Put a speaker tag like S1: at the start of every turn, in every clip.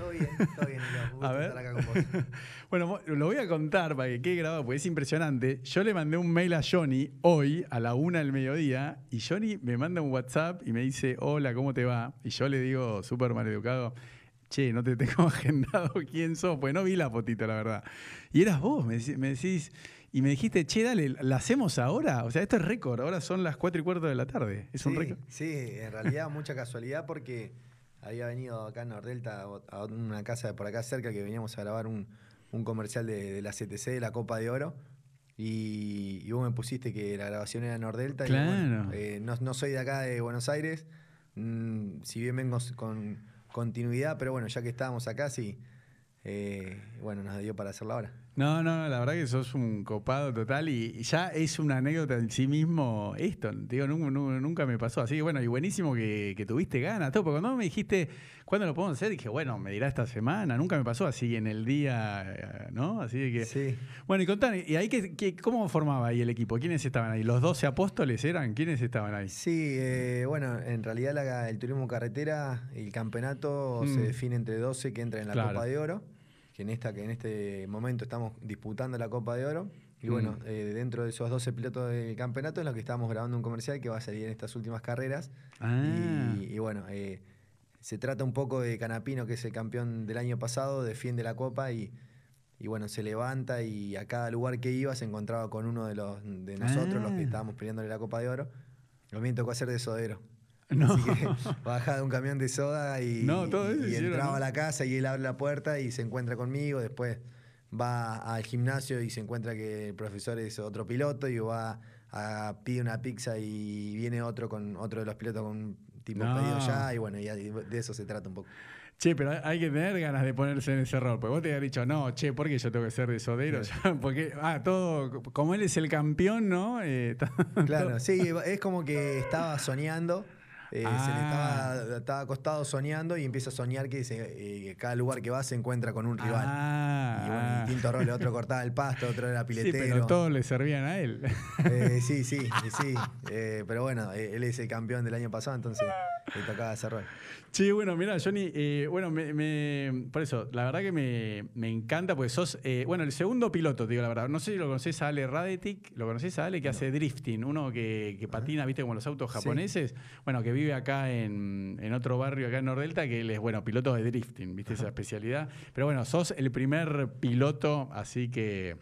S1: Todo bien, todo bien, Nico.
S2: A ver.
S1: estar acá con vos.
S2: bueno, lo voy a contar para que quede grabado, porque es impresionante. Yo le mandé un mail a Johnny hoy a la una del mediodía y Johnny me manda un WhatsApp y me dice, hola, ¿cómo te va? Y yo le digo, súper mal educado, che, no te tengo agendado quién sos, pues no vi la fotito, la verdad. Y eras vos, me, me decís, y me dijiste, che, dale, ¿la hacemos ahora? O sea, esto es récord, ahora son las cuatro y cuarto de la tarde. Es un récord.
S1: sí, en realidad mucha casualidad porque había venido acá en Nordelta a una casa de por acá cerca que veníamos a grabar un, un comercial de, de la CTC, de la Copa de Oro. Y, y vos me pusiste que la grabación era en Nordelta. y
S2: Claro.
S1: bueno, eh, no, no soy de acá de Buenos Aires, mm, si bien vengo con continuidad, pero bueno, ya que estábamos acá, sí, eh, bueno, nos dio para hacerla ahora.
S2: No, no, la verdad que sos un copado total y y ya es una anécdota en sí mismo esto. Digo, nunca, me pasó así. que Bueno, y buenísimo que, que tuviste ganas, todo. Porque cuando me dijiste, ¿cuándo lo podemos hacer? Dije, bueno, me dirá esta semana. Nunca me pasó así en el día, eh, ¿no? Así que.
S1: Sí.
S2: Bueno, y contame, ¿y ahí qué- cómo formaba ahí el equipo? ¿Quiénes estaban ahí? ¿Los 12 apóstoles eran? ¿Quiénes estaban ahí?
S1: Sí, eh, bueno, en realidad la- el turismo carretera, el campeonato se
S2: Mm.
S1: define entre 12 que entran en la
S2: Claro.
S1: Copa de Oro, que en esta que en este momento estamos disputando la Copa de Oro. Y
S2: Mm.
S1: bueno, eh, dentro de esos 12 pilotos del campeonato es lo que estamos grabando un comercial que va a salir en estas últimas carreras.
S2: Ah.
S1: Y, y bueno, eh, se trata un poco de Canapino, que es el campeón del año pasado, defiende la Copa y, y bueno, se levanta y a cada lugar que iba se encontraba con uno de los de nosotros, los
S2: Ah.
S1: que estábamos peleándole la Copa de Oro. Mí me tocó hacer de sodero.
S2: No.
S1: Así que bajaba de un camión de soda y,
S2: No, todo eso
S1: y
S2: hicieron,
S1: entraba
S2: ¿no?
S1: a la casa y él abre la puerta y se encuentra conmigo. Después va al gimnasio y se encuentra que el profesor es otro piloto y va a pide una pizza y viene otro con otro de los pilotos con un tipo
S2: No.
S1: pedido ya y bueno, y de eso se trata un poco.
S2: Che, pero hay que tener ganas de ponerse en ese rol. Porque vos te habías dicho, no, che, ¿por qué yo tengo que ser de sodero? Porque, ah, todo, como él es el campeón, ¿no? Eh,
S1: Claro, sí, es como que estaba soñando. Eh, se le
S2: Ah.
S1: estaba, estaba acostado soñando y empieza a soñar que se- eh, cada lugar que va se encuentra con un rival.
S2: Ah,
S1: y bueno, distintos roles. Otro cortaba el pasto, otro era
S2: Sí,
S1: piletero.
S2: pero todos le servían a él.
S1: Eh, sí, sí, sí. eh, pero bueno, eh, él es el campeón del año pasado, entonces le tocaba rol.
S2: Sí, bueno, mira, Johnny, eh, bueno, me, me- por eso, la verdad que me, me encanta, porque sos, eh, bueno, el segundo piloto, te digo la verdad. No sé si lo conoces a Ale Radetic, lo conoces a Ale que hace drifting, uno que, que patina, viste, como los autos
S1: Sí.
S2: japoneses. Bueno, que vive acá en, en otro barrio, acá en Nordelta, que él es, bueno, piloto de drifting, viste, esa especialidad. Pero bueno, sos el primer piloto, así que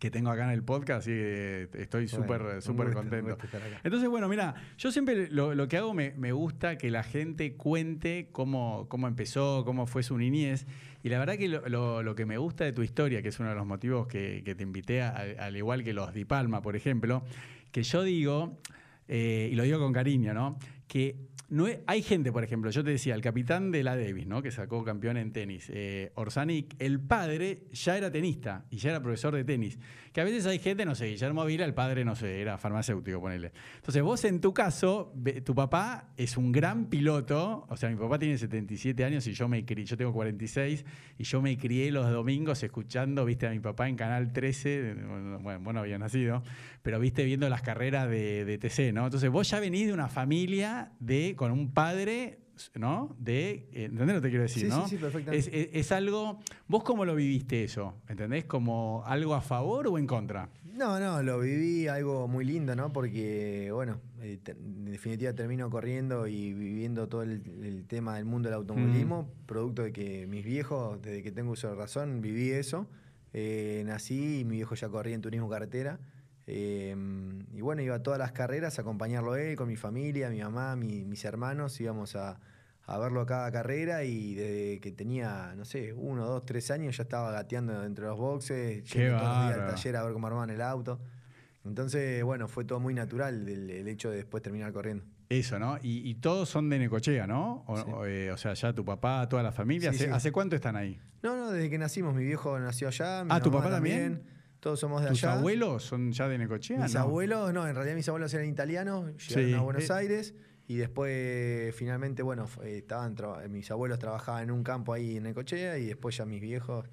S2: que tengo acá en el podcast, que estoy súper súper contento. Entonces, bueno, mira, yo siempre lo, lo que hago me, me gusta que la gente cuente cómo, cómo empezó, cómo fue su niñez. Y la verdad que lo, lo- lo que me gusta de tu historia, que es uno de los motivos que, que te invité, a- al igual que los Di Palma, por ejemplo, que yo digo, eh, y lo digo con cariño, ¿no? Que no hay gente, por ejemplo, yo te decía, el capitán de la Davis, ¿no? Que sacó campeón en tenis, eh, Orsanic, el padre ya era tenista y ya era profesor de tenis. Que a veces hay gente, no sé, Guillermo Vila, el padre, no sé, era farmacéutico, ponele. Entonces, vos en tu caso, tu papá es un gran piloto, o sea, mi papá tiene 77 años y yo me crié, yo tengo 46 y yo me crié los domingos escuchando, viste, a mi papá en Canal 13, bueno, vos no habías nacido, pero viste viendo las carreras de, de TC, ¿no? Entonces, vos ya venís de una familia de, con un padre, ¿no? De, eh, ¿entendés lo que te quiero decir,
S1: Sí,
S2: no?
S1: sí, sí, perfectamente.
S2: Es, es- es algo, vos cómo lo viviste eso, ¿entendés? ¿Como algo a favor o en contra?
S1: No, no, lo viví algo muy lindo, ¿no? Porque, bueno, eh, en definitiva termino corriendo y viviendo todo el, el tema del mundo del automovilismo, producto de que mis viejos, desde que tengo uso de razón, viví eso. Eh, nací y mi viejo ya corría en turismo carretera. Eh, y bueno, iba a todas las carreras a acompañarlo él, con mi familia, mi mamá, mi- mis hermanos, íbamos a, a verlo a cada carrera y desde que tenía, no sé, uno, dos, tres años ya estaba gateando dentro de los boxes, yendo todos los días al taller a ver cómo armaban el auto. Entonces, bueno, fue todo muy natural el, el hecho de después terminar corriendo.
S2: Eso, ¿no? Y, y todos son de Necochea, ¿no? O,
S1: Sí.
S2: o, eh, o sea, ya tu papá, toda la familia.
S1: Sí,
S2: ¿Hace,
S1: sí.
S2: hace cuánto están ahí?
S1: No, no, desde que nacimos, mi viejo nació allá. Mi
S2: Ah, ¿tu papá también?
S1: Todos somos de
S2: ¿Tus
S1: allá.
S2: abuelos son ya de Necochea?
S1: Mis
S2: no?
S1: abuelos, no, en realidad mis abuelos eran italianos, llegaron
S2: Sí.
S1: a Buenos
S2: Eh.
S1: Aires y después finalmente, bueno, fue- estaban traba- mis abuelos trabajaban en un campo ahí en Necochea y después ya mis viejos,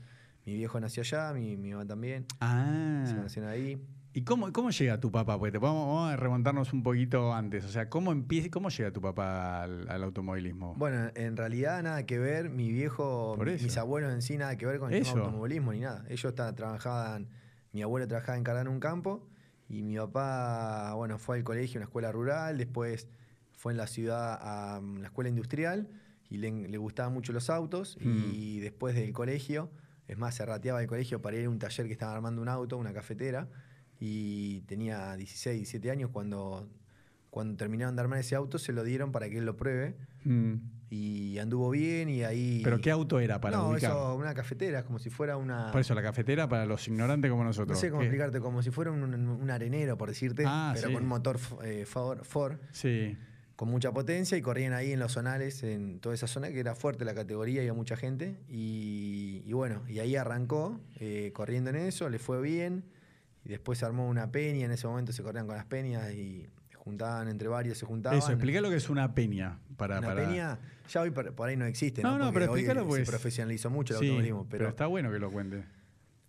S1: mi viejo nació allá, mi, mi mamá también, se
S2: Ah.
S1: nacieron ahí.
S2: ¿Y cómo, cómo llega tu papá? Pues te vamos, vamos a remontarnos un poquito antes. O sea, ¿cómo empieza, cómo llega tu papá al, al automovilismo?
S1: Bueno, en realidad nada que ver, mi viejo, mis abuelos en sí nada que ver con el automovilismo ni nada. Ellos trabajaban, mi abuelo trabajaba en Cardán un campo y mi papá, bueno, fue al colegio, una escuela rural, después fue en la ciudad a mm, la escuela industrial y le, le gustaban mucho los autos
S2: Mm.
S1: y después del colegio, es más, se rateaba el colegio para ir a un taller que estaba armando un auto, una cafetera y tenía 16, 17 años cuando... Cuando terminaron de armar ese auto, se lo dieron para que él lo pruebe
S2: Mm.
S1: Y anduvo bien y ahí...
S2: ¿Pero qué auto era para
S1: no,
S2: ubicar?
S1: eso, una cafetera, es como si fuera una...
S2: Por eso, la cafetera para los ignorantes como
S1: no
S2: nosotros.
S1: sé cómo
S2: ¿Qué?
S1: explicarte, como si fuera un, un arenero, por decirte,
S2: Ah,
S1: pero
S2: sí.
S1: con un motor eh, Ford, Ford,
S2: Sí.
S1: con mucha potencia y corrían ahí en los zonales, en toda esa zona que era fuerte la categoría, iba mucha gente. Y, y bueno, y ahí arrancó eh, corriendo en eso, le fue bien. Y después se armó una peña, en ese momento se corrían con las peñas y juntaban entre varios, se juntaban.
S2: Eso, explica lo que es una peña. Para,
S1: Una
S2: para...
S1: peña, ya hoy por, por ahí no existe,
S2: No,
S1: ¿no?
S2: pero
S1: hoy
S2: explícalo, pues.
S1: se profesionalizó mucho el
S2: Sí,
S1: automovilismo.
S2: pero está bueno que lo cuente.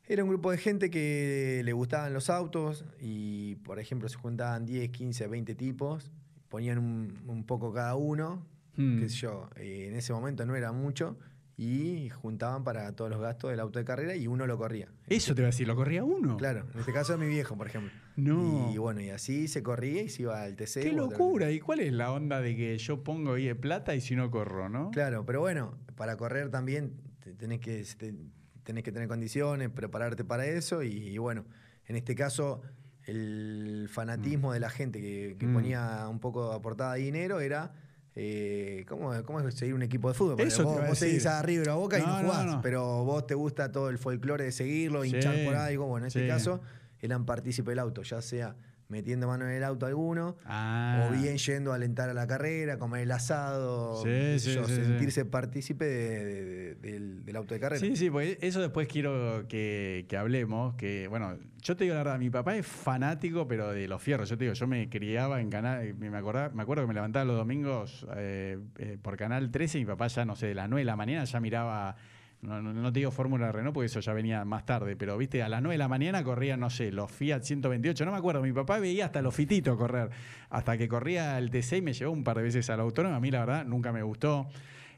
S1: Era un grupo de gente que le gustaban los autos y, por ejemplo, se juntaban 10, 15, 20 tipos, ponían un, un poco cada uno,
S2: Hmm.
S1: qué sé yo, eh, en ese momento no era mucho, y juntaban para todos los gastos del auto de carrera y uno lo corría.
S2: Eso te voy a decir, ¿lo corría uno?
S1: Claro, en este caso mi viejo, por ejemplo.
S2: No.
S1: Y bueno, y así se corría y se iba al TC.
S2: ¡Qué locura! ¿Y cuál es la onda de que yo pongo ahí de plata y si no corro, no?
S1: Claro, pero bueno, para correr también te- tenés que, te- tenés que tener condiciones, prepararte para eso y, y bueno, en este caso el fanatismo de la gente que, que
S2: Mm.
S1: ponía un poco aportada de dinero era... eh, ¿cómo, ¿Cómo es seguir un equipo de fútbol?
S2: Eso
S1: vos, vos seguís a River o a Boca y
S2: No,
S1: jugás,
S2: no.
S1: pero vos te gusta todo el folclore de seguirlo,
S2: Sí,
S1: hinchar por algo. Bueno, en este
S2: sí.
S1: caso eran partícipes del auto, ya sea metiendo mano en el auto alguno,
S2: Ah.
S1: o bien yendo a alentar a la carrera, comer el asado,
S2: Sí,
S1: qué sé
S2: sí,
S1: yo,
S2: sí, sí.
S1: sentirse partícipe de- de- de- del, del auto de carrera.
S2: Sí, sí, porque eso después quiero que, que hablemos. Que, bueno, yo te digo la verdad, mi papá es fanático, pero de los fierros. Yo te digo, yo me criaba en canal, me, acordaba- me acuerdo que me levantaba los domingos eh, eh, por Canal 13 y mi papá ya, no sé, de las 9 de la mañana ya miraba. No, no, no te digo Fórmula Renault porque eso ya venía más tarde, pero viste, a las 9 de la mañana corrían, no sé, los Fiat 128, no me acuerdo, mi papá veía hasta los fititos correr, hasta que corría el TC y me llevó un par de veces al autónomo, a mí la verdad nunca me gustó.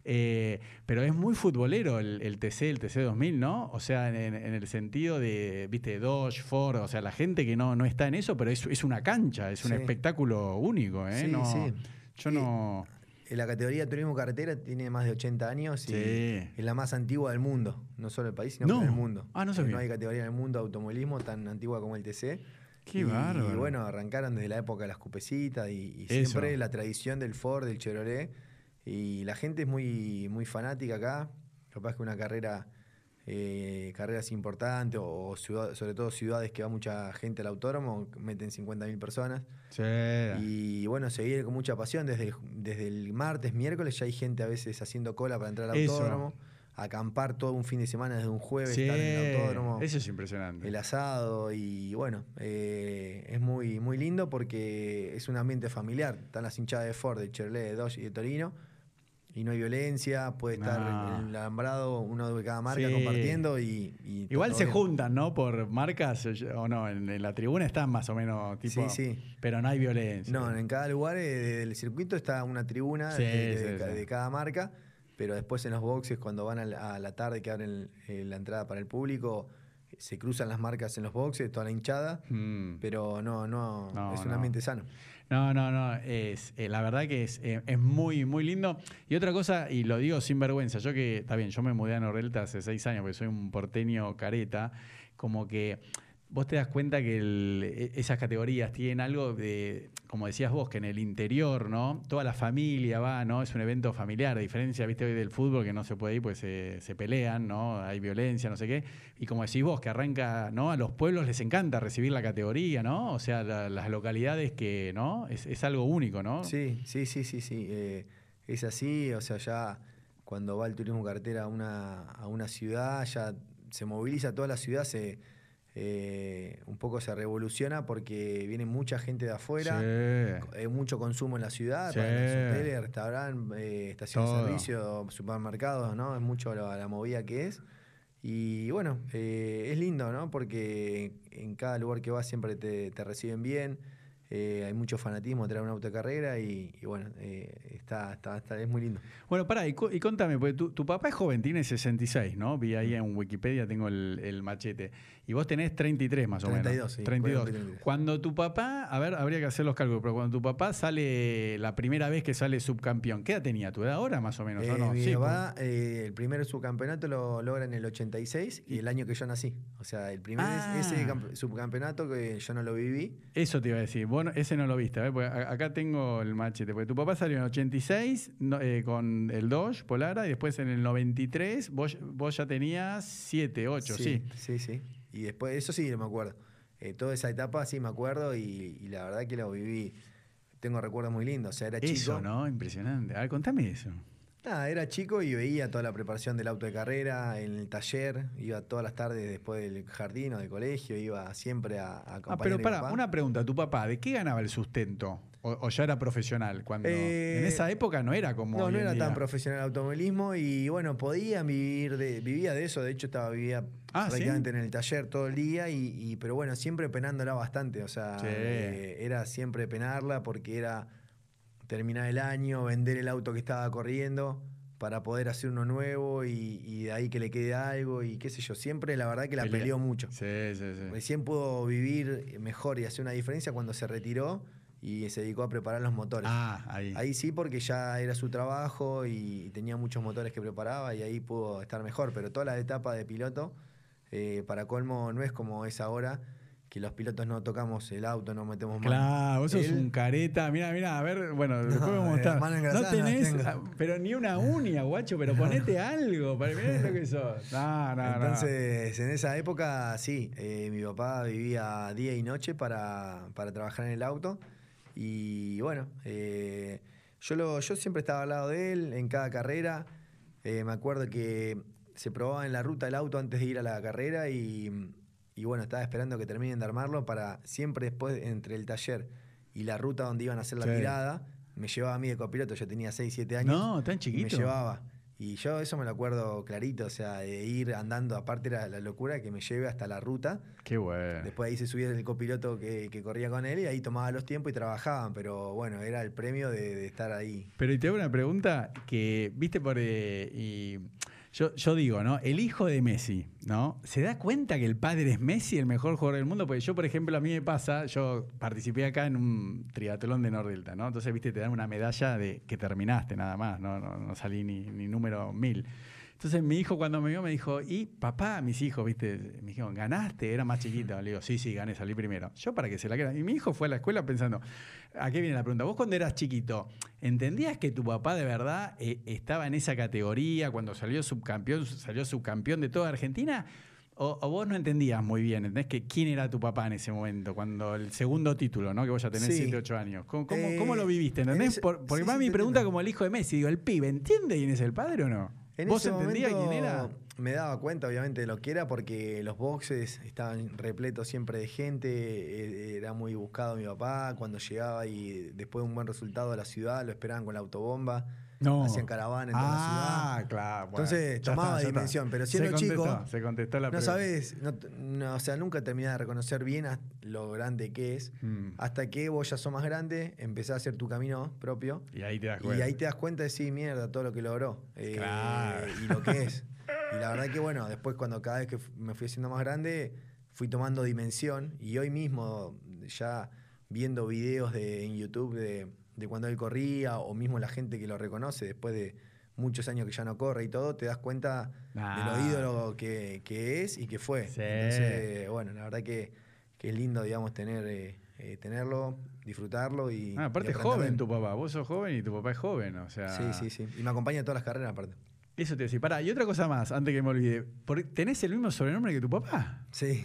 S2: Eh, pero es muy futbolero el, el TC, el TC 2000, ¿no? O sea, en, en el sentido de, viste, Dodge, Ford, o sea, la gente que no, no está en eso, pero es, es una cancha, es un
S1: Sí.
S2: espectáculo único, ¿eh?
S1: Sí,
S2: No-
S1: sí.
S2: Yo no...
S1: la categoría de turismo carretera tiene más de 80 años y
S2: Sí.
S1: es la más antigua del mundo, no solo del país, sino
S2: No.
S1: del mundo.
S2: Ah, no
S1: Eh,
S2: sabía.
S1: hay categoría en el mundo de automovilismo tan antigua como el TC.
S2: Qué
S1: y,
S2: bárbaro.
S1: Y bueno, arrancaron desde la época de las cupecitas y, siempre la tradición del Ford, del Chevrolet. Y la gente es muy, muy fanática acá. Capaz que una carrera, eh, carreras importantes, o, o ciudad- sobre todo ciudades que va mucha gente al autódromo, meten 50.000 personas.
S2: Sí.
S1: Y bueno, se viene con mucha pasión. Desde el, desde el martes, miércoles, ya hay gente a veces haciendo cola para entrar al
S2: Eso.
S1: autódromo. Acampar todo un fin de semana desde un jueves,
S2: Sí,
S1: estar en el autódromo
S2: eso es impresionante.
S1: el asado y bueno, eh, es muy, muy lindo porque es un ambiente familiar. Están las hinchadas de Ford, de Chevrolet, de Dodge y de Torino y no hay violencia, puede estar
S2: No.
S1: en el alambrado uno de cada marca
S2: Sí.
S1: compartiendo y... y
S2: Igual se
S1: bien.
S2: juntan, ¿no? Por marcas o no, en, en la tribuna están más o menos tipo.
S1: Sí, sí.
S2: Pero no hay violencia.
S1: No, en cada lugar eh, del circuito está una tribuna
S2: Sí,
S1: de, cada marca, pero después en los boxes, cuando van a la, a la tarde que abren eh, la entrada para el público, se cruzan las marcas en los boxes, toda la hinchada,
S2: Mm.
S1: pero no, no,
S2: No,
S1: es un
S2: no.
S1: ambiente sano.
S2: No, no, no. Es, eh, la verdad que es, eh, es muy, muy lindo. Y otra cosa, y lo digo sin vergüenza, yo que, está bien, yo me mudé a Nordelta hace seis años porque soy un porteño careta, como que vos te das cuenta que e- esas categorías tienen algo de, como decías vos, que en el interior, ¿no? Toda la familia va, ¿no? Es un evento familiar, a diferencia, viste, hoy del fútbol que no se puede ir, pues se, pelean, ¿no? Hay violencia, no sé qué. Y como decís vos, que arranca, ¿no? A los pueblos les encanta recibir la categoría, ¿no? O sea, la- las localidades que, ¿no? Es, es algo único, ¿no?
S1: Sí, sí, sí, sí, sí. eh, es así, o sea, ya cuando va el turismo carretera a una, a una ciudad, ya se moviliza toda la ciudad, se eh, un poco se revoluciona porque viene mucha gente de afuera,
S2: Sí.
S1: hay mucho consumo en la ciudad,
S2: Sí.
S1: hoteles, restaurantes, eh, estaciones de servicio, supermercados, ¿no? Es mucho la, la movida que es. Y bueno, eh, es lindo, ¿no? Porque en cada lugar que vas siempre te, te reciben bien. eh, hay mucho fanatismo de una auto de carrera y, y bueno, eh, está, está, está- es muy lindo.
S2: Bueno, pará, y, y contame, porque tu, tu papá es joven, tiene 66, ¿no? Vi ahí en Wikipedia, tengo el, el machete. Y vos tenés 33 más o
S1: 32,
S2: menos.
S1: sí,
S2: 32.
S1: voy a cumplir 33.
S2: Cuando tu papá, a ver, habría que hacer los cálculos, pero cuando tu papá sale, la primera vez que sale subcampeón, ¿qué edad tenía? ¿Tu edad ahora más o menos?
S1: Eh,
S2: ¿o no?
S1: mi
S2: Sí,
S1: papá, eh, el primer subcampeonato lo logra en el 86 y el año que yo nací. O sea, el primer
S2: Ah.
S1: ese camp- subcampeonato que yo no lo viví.
S2: Eso te iba a decir. Bueno, ese no lo viste, ¿ves? Porque acá tengo el machete. Porque tu papá salió en 86 no, eh, con el Dodge Polara y después en el 93 vos, vos ya tenías 7, 8, sí.
S1: Sí, sí. Y después, eso sí, me acuerdo. Eh, toda esa etapa sí me acuerdo y, y la verdad que lo viví. Tengo recuerdos muy lindos. O sea, era chico.
S2: Eso, ¿no? Impresionante. A ver, contame eso.
S1: Nada, era chico y veía toda la preparación del auto de carrera en el taller. Iba todas las tardes después del jardín o del colegio. Iba siempre a, a acompañar
S2: Ah, pero
S1: a mi
S2: para,
S1: papá.
S2: una pregunta. ¿Tu papá de qué ganaba el sustento? ¿O, o ya era profesional? cuando
S1: Eh,
S2: En esa época no era como
S1: No, no era tan profesional el automovilismo y bueno, podía vivir de, vivía de eso, de hecho estaba vivía
S2: Ah, ¿sí?
S1: prácticamente en el taller todo el día y, y- pero bueno, siempre penándola bastante, o sea,
S2: Sí.
S1: eh, era siempre penarla porque era terminar el año, vender el auto que estaba corriendo para poder hacer uno nuevo y, y de ahí que le quede algo y qué sé yo, siempre la verdad que la peleó mucho.
S2: Sí, sí, sí.
S1: Recién pudo vivir mejor y hacer una diferencia cuando se retiró y se dedicó a preparar los motores.
S2: Ah, ahí.
S1: Ahí sí, porque ya era su trabajo y tenía muchos motores que preparaba y ahí pudo estar mejor. Pero toda la etapa de piloto, eh, para colmo, no es como es ahora, que los pilotos no tocamos el auto, no metemos mano.
S2: Claro, vos sos
S1: Él-
S2: un careta. Mira, mira, a ver, bueno, después vamos a
S1: eh,
S2: mostrar. No tenés, pero ni una uña, guacho, pero ponete algo. Para mirá lo que sos. No, no, no.
S1: Entonces, en esa época, sí, eh, mi papá vivía día y noche para, para trabajar en el auto. Y bueno, eh, yo, lo, yo siempre estaba al lado de él en cada carrera. Eh, me acuerdo que se probaba en la ruta el auto antes de ir a la carrera y, y bueno, estaba esperando que terminen de armarlo para siempre después, entre el taller y la ruta donde iban a hacer la
S2: Sí.
S1: tirada, me llevaba a mí de copiloto, yo tenía 6, 7 años.
S2: No, tan
S1: y
S2: chiquito.
S1: me llevaba. Y yo eso me lo acuerdo clarito, o sea, de ir andando, aparte era la locura que me lleve hasta la ruta.
S2: Qué bueno.
S1: Después ahí se subía el copiloto que, que corría con él y ahí tomaba los tiempos y trabajaban, pero bueno, era el premio de, de estar ahí.
S2: Pero y te hago una pregunta que, viste, por. eh, y yo, yo digo, ¿no? El hijo de Messi, ¿no? ¿Se da cuenta que el padre es Messi, el mejor jugador del mundo? Porque yo, por ejemplo, a mí me pasa, yo participé acá en un triatlón de Nordelta, ¿no? Entonces, viste, te dan una medalla de que terminaste nada más, no, no, no salí ni, ni número mil. Entonces mi hijo cuando me vio me dijo, y papá, mis hijos, viste, me dijeron, ¿ganaste? Era más chiquito. Le digo, sí, sí, gané, salí primero. Yo para que se la quieran. Y mi hijo fue a la escuela pensando, ¿a qué viene la pregunta? Vos cuando eras chiquito, ¿entendías que tu papá de verdad eh, estaba en esa categoría cuando salió subcampeón, salió subcampeón de toda Argentina? O, o vos no entendías muy bien, ¿entendés? Que quién era tu papá en ese momento, cuando el segundo título, ¿no? Que vos ya tenés
S1: Sí.
S2: 7, 8 años. ¿Cómo, cómo,
S1: Eh,
S2: cómo lo viviste?
S1: en
S2: ¿Entendés?
S1: ese-
S2: Por- porque
S1: sí, sí,
S2: mi pregunta como el hijo de Messi. Digo, ¿el pibe entiende quién es el padre o no?
S1: En
S2: ¿Vos
S1: ese
S2: entendías quién era?
S1: Me daba cuenta, obviamente, de lo que era, porque los boxes estaban repletos siempre de gente. eh, Era muy buscado mi papá. Cuando llegaba y después de un buen resultado a la ciudad, lo esperaban con la autobomba.
S2: No.
S1: Hacían caravana en toda la
S2: Ah,
S1: ciudad.
S2: claro. bueno,
S1: Entonces,
S2: ya
S1: tomaba
S2: está, ya está.
S1: dimensión, pero
S2: Se
S1: siendo
S2: contestó,
S1: chico,
S2: Se contestó la
S1: No
S2: pregunta.
S1: sabes, no, no, o sea, nunca terminás de reconocer bien lo grande que es.
S2: Mm.
S1: Hasta que vos ya sos más grande, empezás a hacer tu camino propio.
S2: Y ahí te das
S1: Y
S2: cuenta.
S1: ahí te das cuenta de sí, mierda, todo lo que logró. eh,
S2: Claro.
S1: Y lo que es. Y la verdad que bueno, después cuando cada vez que me fui haciendo más grande, fui tomando dimensión. Y hoy mismo, ya viendo videos de, en YouTube de, de cuando él corría, o mismo la gente que lo reconoce después de muchos años que ya no corre y todo, te das cuenta
S2: Ah.
S1: de lo ídolo que, que es y que fue.
S2: Sí.
S1: Entonces, bueno, la verdad que, que es lindo, digamos, tener, eh, eh, tenerlo, disfrutarlo y.
S2: Ah, aparte
S1: y
S2: es joven tu papá. Vos sos joven y tu papá es joven. O sea.
S1: Sí, sí, sí. Y me acompaña en todas las carreras, aparte.
S2: Eso te decía. Pará, y otra cosa más, antes que me olvide. ¿Tenés el mismo sobrenombre que tu papá?
S1: Sí.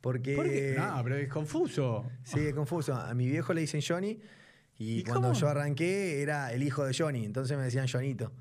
S1: Porque.
S2: ¿Por? No, pero es confuso.
S1: Sí, es confuso. A mi viejo le dicen Johnny y,
S2: ¿Y
S1: cuando
S2: cómo?
S1: yo arranqué era el hijo de Johnny, entonces me decían Johnito.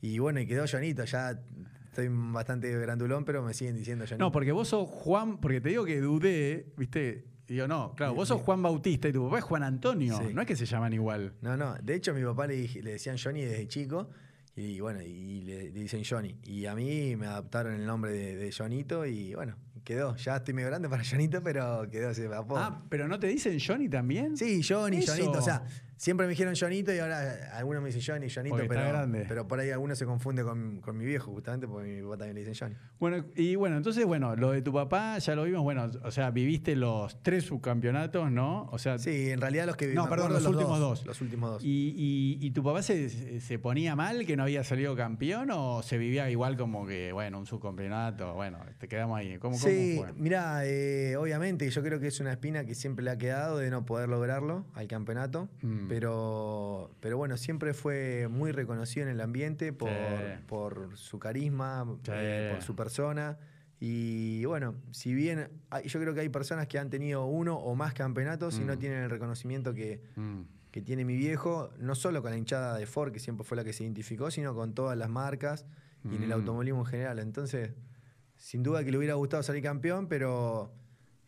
S1: Y bueno, y quedó Johnito. Ya estoy bastante grandulón, pero me siguen diciendo Johnito.
S2: No, porque vos sos Juan, porque te digo que dudé, ¿viste? Y Digo, no, claro, vos sos Juan Bautista y tu papá es Juan Antonio.
S1: Sí.
S2: No es que se llaman igual.
S1: No, no. De hecho, a mi papá le, dije- le decían Johnny desde chico. Y bueno, y le, le dicen Johnny. Y a mí me adaptaron el nombre de, de Johnito y bueno, quedó. Ya estoy medio grande para Johnito, pero quedó ese apodo.
S2: Ah, pero ¿no te dicen Johnny también?
S1: Sí, Johnny,
S2: Eso.
S1: Johnito. O sea, siempre me dijeron Johnito y ahora algunos me dicen Johnny, Johnito,
S2: Porque está
S1: pero,
S2: grande.
S1: pero por ahí algunos se confunde con, con mi viejo, justamente porque mi papá también le dicen Johnny.
S2: Bueno, y bueno, entonces, bueno, lo de tu papá ya lo vimos, bueno, o sea, viviste los tres subcampeonatos, ¿no? O sea,
S1: Sí, en realidad los que
S2: No, perdón, los últimos dos.
S1: Los últimos dos.
S2: ¿Y, y- y tu papá se, se ponía mal que no había salido campeón o se vivía igual como que, bueno, un subcampeonato, bueno, te quedamos ahí? ¿Cómo, cómo
S1: Sí,
S2: fue?
S1: mira, eh, obviamente yo creo que es una espina que siempre le ha quedado de no poder lograrlo al campeonato,
S2: Mm.
S1: Pero, pero bueno, siempre fue muy reconocido en el ambiente por,
S2: Sí.
S1: por su carisma,
S2: Sí.
S1: eh, por su persona. Y bueno, si bien hay- yo creo que hay personas que han tenido uno o más campeonatos y no
S2: Mm.
S1: tienen el reconocimiento que,
S2: Mm.
S1: que tiene mi viejo, no solo con la hinchada de Ford, que siempre fue la que se identificó, sino con todas las marcas y en el
S2: Mm.
S1: automovilismo en general. Entonces, sin duda que le hubiera gustado salir campeón, pero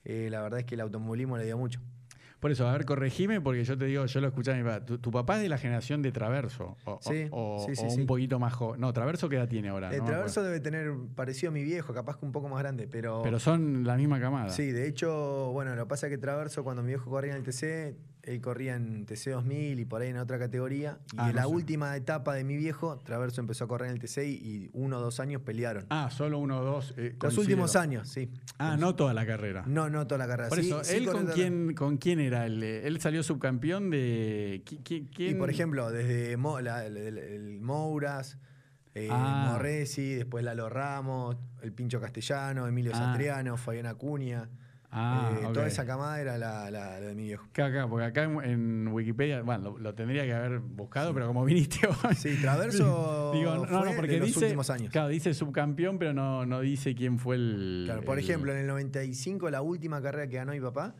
S1: eh, la verdad es que el automovilismo le dio mucho.
S2: Por eso, a ver, corregime, porque yo te digo, yo lo escuché a mi papá. Tu, tu papá es de la generación de Traverso. O,
S1: Sí,
S2: o,
S1: sí, sí,
S2: o un poquito más joven. No, Traverso, ¿qué edad tiene ahora?
S1: el
S2: No me
S1: Traverso debe tener parecido a mi viejo, capaz que un poco más grande, pero...
S2: Pero son la misma camada.
S1: Sí, de hecho, bueno, lo que pasa es que Traverso, cuando mi viejo corría en el TC, él corría en TC 2000 y por ahí en otra categoría. Y
S2: Ah,
S1: en
S2: no
S1: la
S2: sé.
S1: última etapa de mi viejo, Traverso empezó a correr en el TC y, uno o dos años pelearon.
S2: Ah, solo uno o dos. eh,
S1: Los últimos años, sí.
S2: Ah, no toda la carrera.
S1: No, no toda la carrera.
S2: Por eso,
S1: sí
S2: ¿él con
S1: la-
S2: quién, con quién era? Él, Eh, él salió subcampeón de.
S1: Y por ejemplo, desde Mo- la- el, el- el Mouras, eh,
S2: Ah.
S1: Morresi, después Lalo Ramos, el Pincho Castellano, Emilio
S2: Ah.
S1: Satriano, Fabián Acuña.
S2: Ah,
S1: eh. Toda esa camada era la, la- la de mi viejo.
S2: Acá, acá, porque acá en, en Wikipedia, bueno, lo, lo tendría que haber buscado, pero como viniste hoy.
S1: Sí, Traverso
S2: Digo, no,
S1: fue
S2: no, porque
S1: de los
S2: dice,
S1: últimos años.
S2: Claro, dice subcampeón, pero no, no dice quién fue el.
S1: Claro, por
S2: el-
S1: ejemplo, en el 95, la última carrera que ganó mi papá,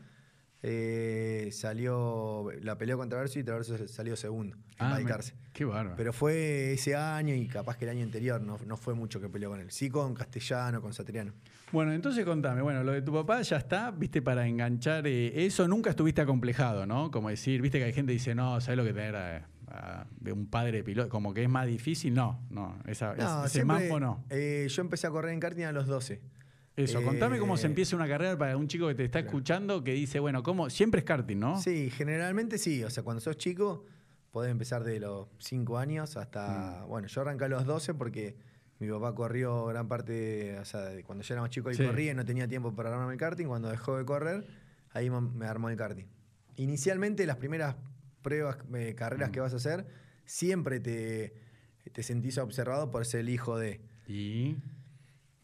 S1: eh, salió, la peleó con Traverso y Traverso salió segundo en
S2: Ah, me-
S1: Balcarce.
S2: Qué bárbaro.
S1: Pero fue ese año y capaz que el año anterior no, no fue mucho que peleó con él. Sí con Castellano, con Satriano.
S2: Bueno, entonces contame, bueno, lo de tu papá ya está, viste, para enganchar eh, eso, nunca estuviste acomplejado, ¿no? Como decir, viste que hay gente que dice, no, ¿sabes lo que tener a- a- de un padre piloto? Como que es más difícil, no, no, esa,
S1: No,
S2: ese
S1: siempre,
S2: mambo no.
S1: eh, yo empecé a correr en karting a los 12.
S2: Eso, contame cómo se
S1: eh,
S2: empieza una carrera para un chico que te está escuchando que dice, bueno, ¿cómo? Siempre es karting, ¿no?
S1: Sí, generalmente sí. O sea, cuando sos chico, podés empezar de los 5 años hasta.
S2: Mm.
S1: Bueno, yo arranqué a los 12 porque mi papá corrió gran parte. O sea, cuando yo era más chico, él
S2: Sí.
S1: corría y no tenía tiempo para armarme el karting. Cuando dejó de correr, ahí me- me armó el karting. Inicialmente, las primeras pruebas, eh, carreras
S2: Mm.
S1: que vas a hacer, siempre te, te sentís observado por ser el hijo de.
S2: Y.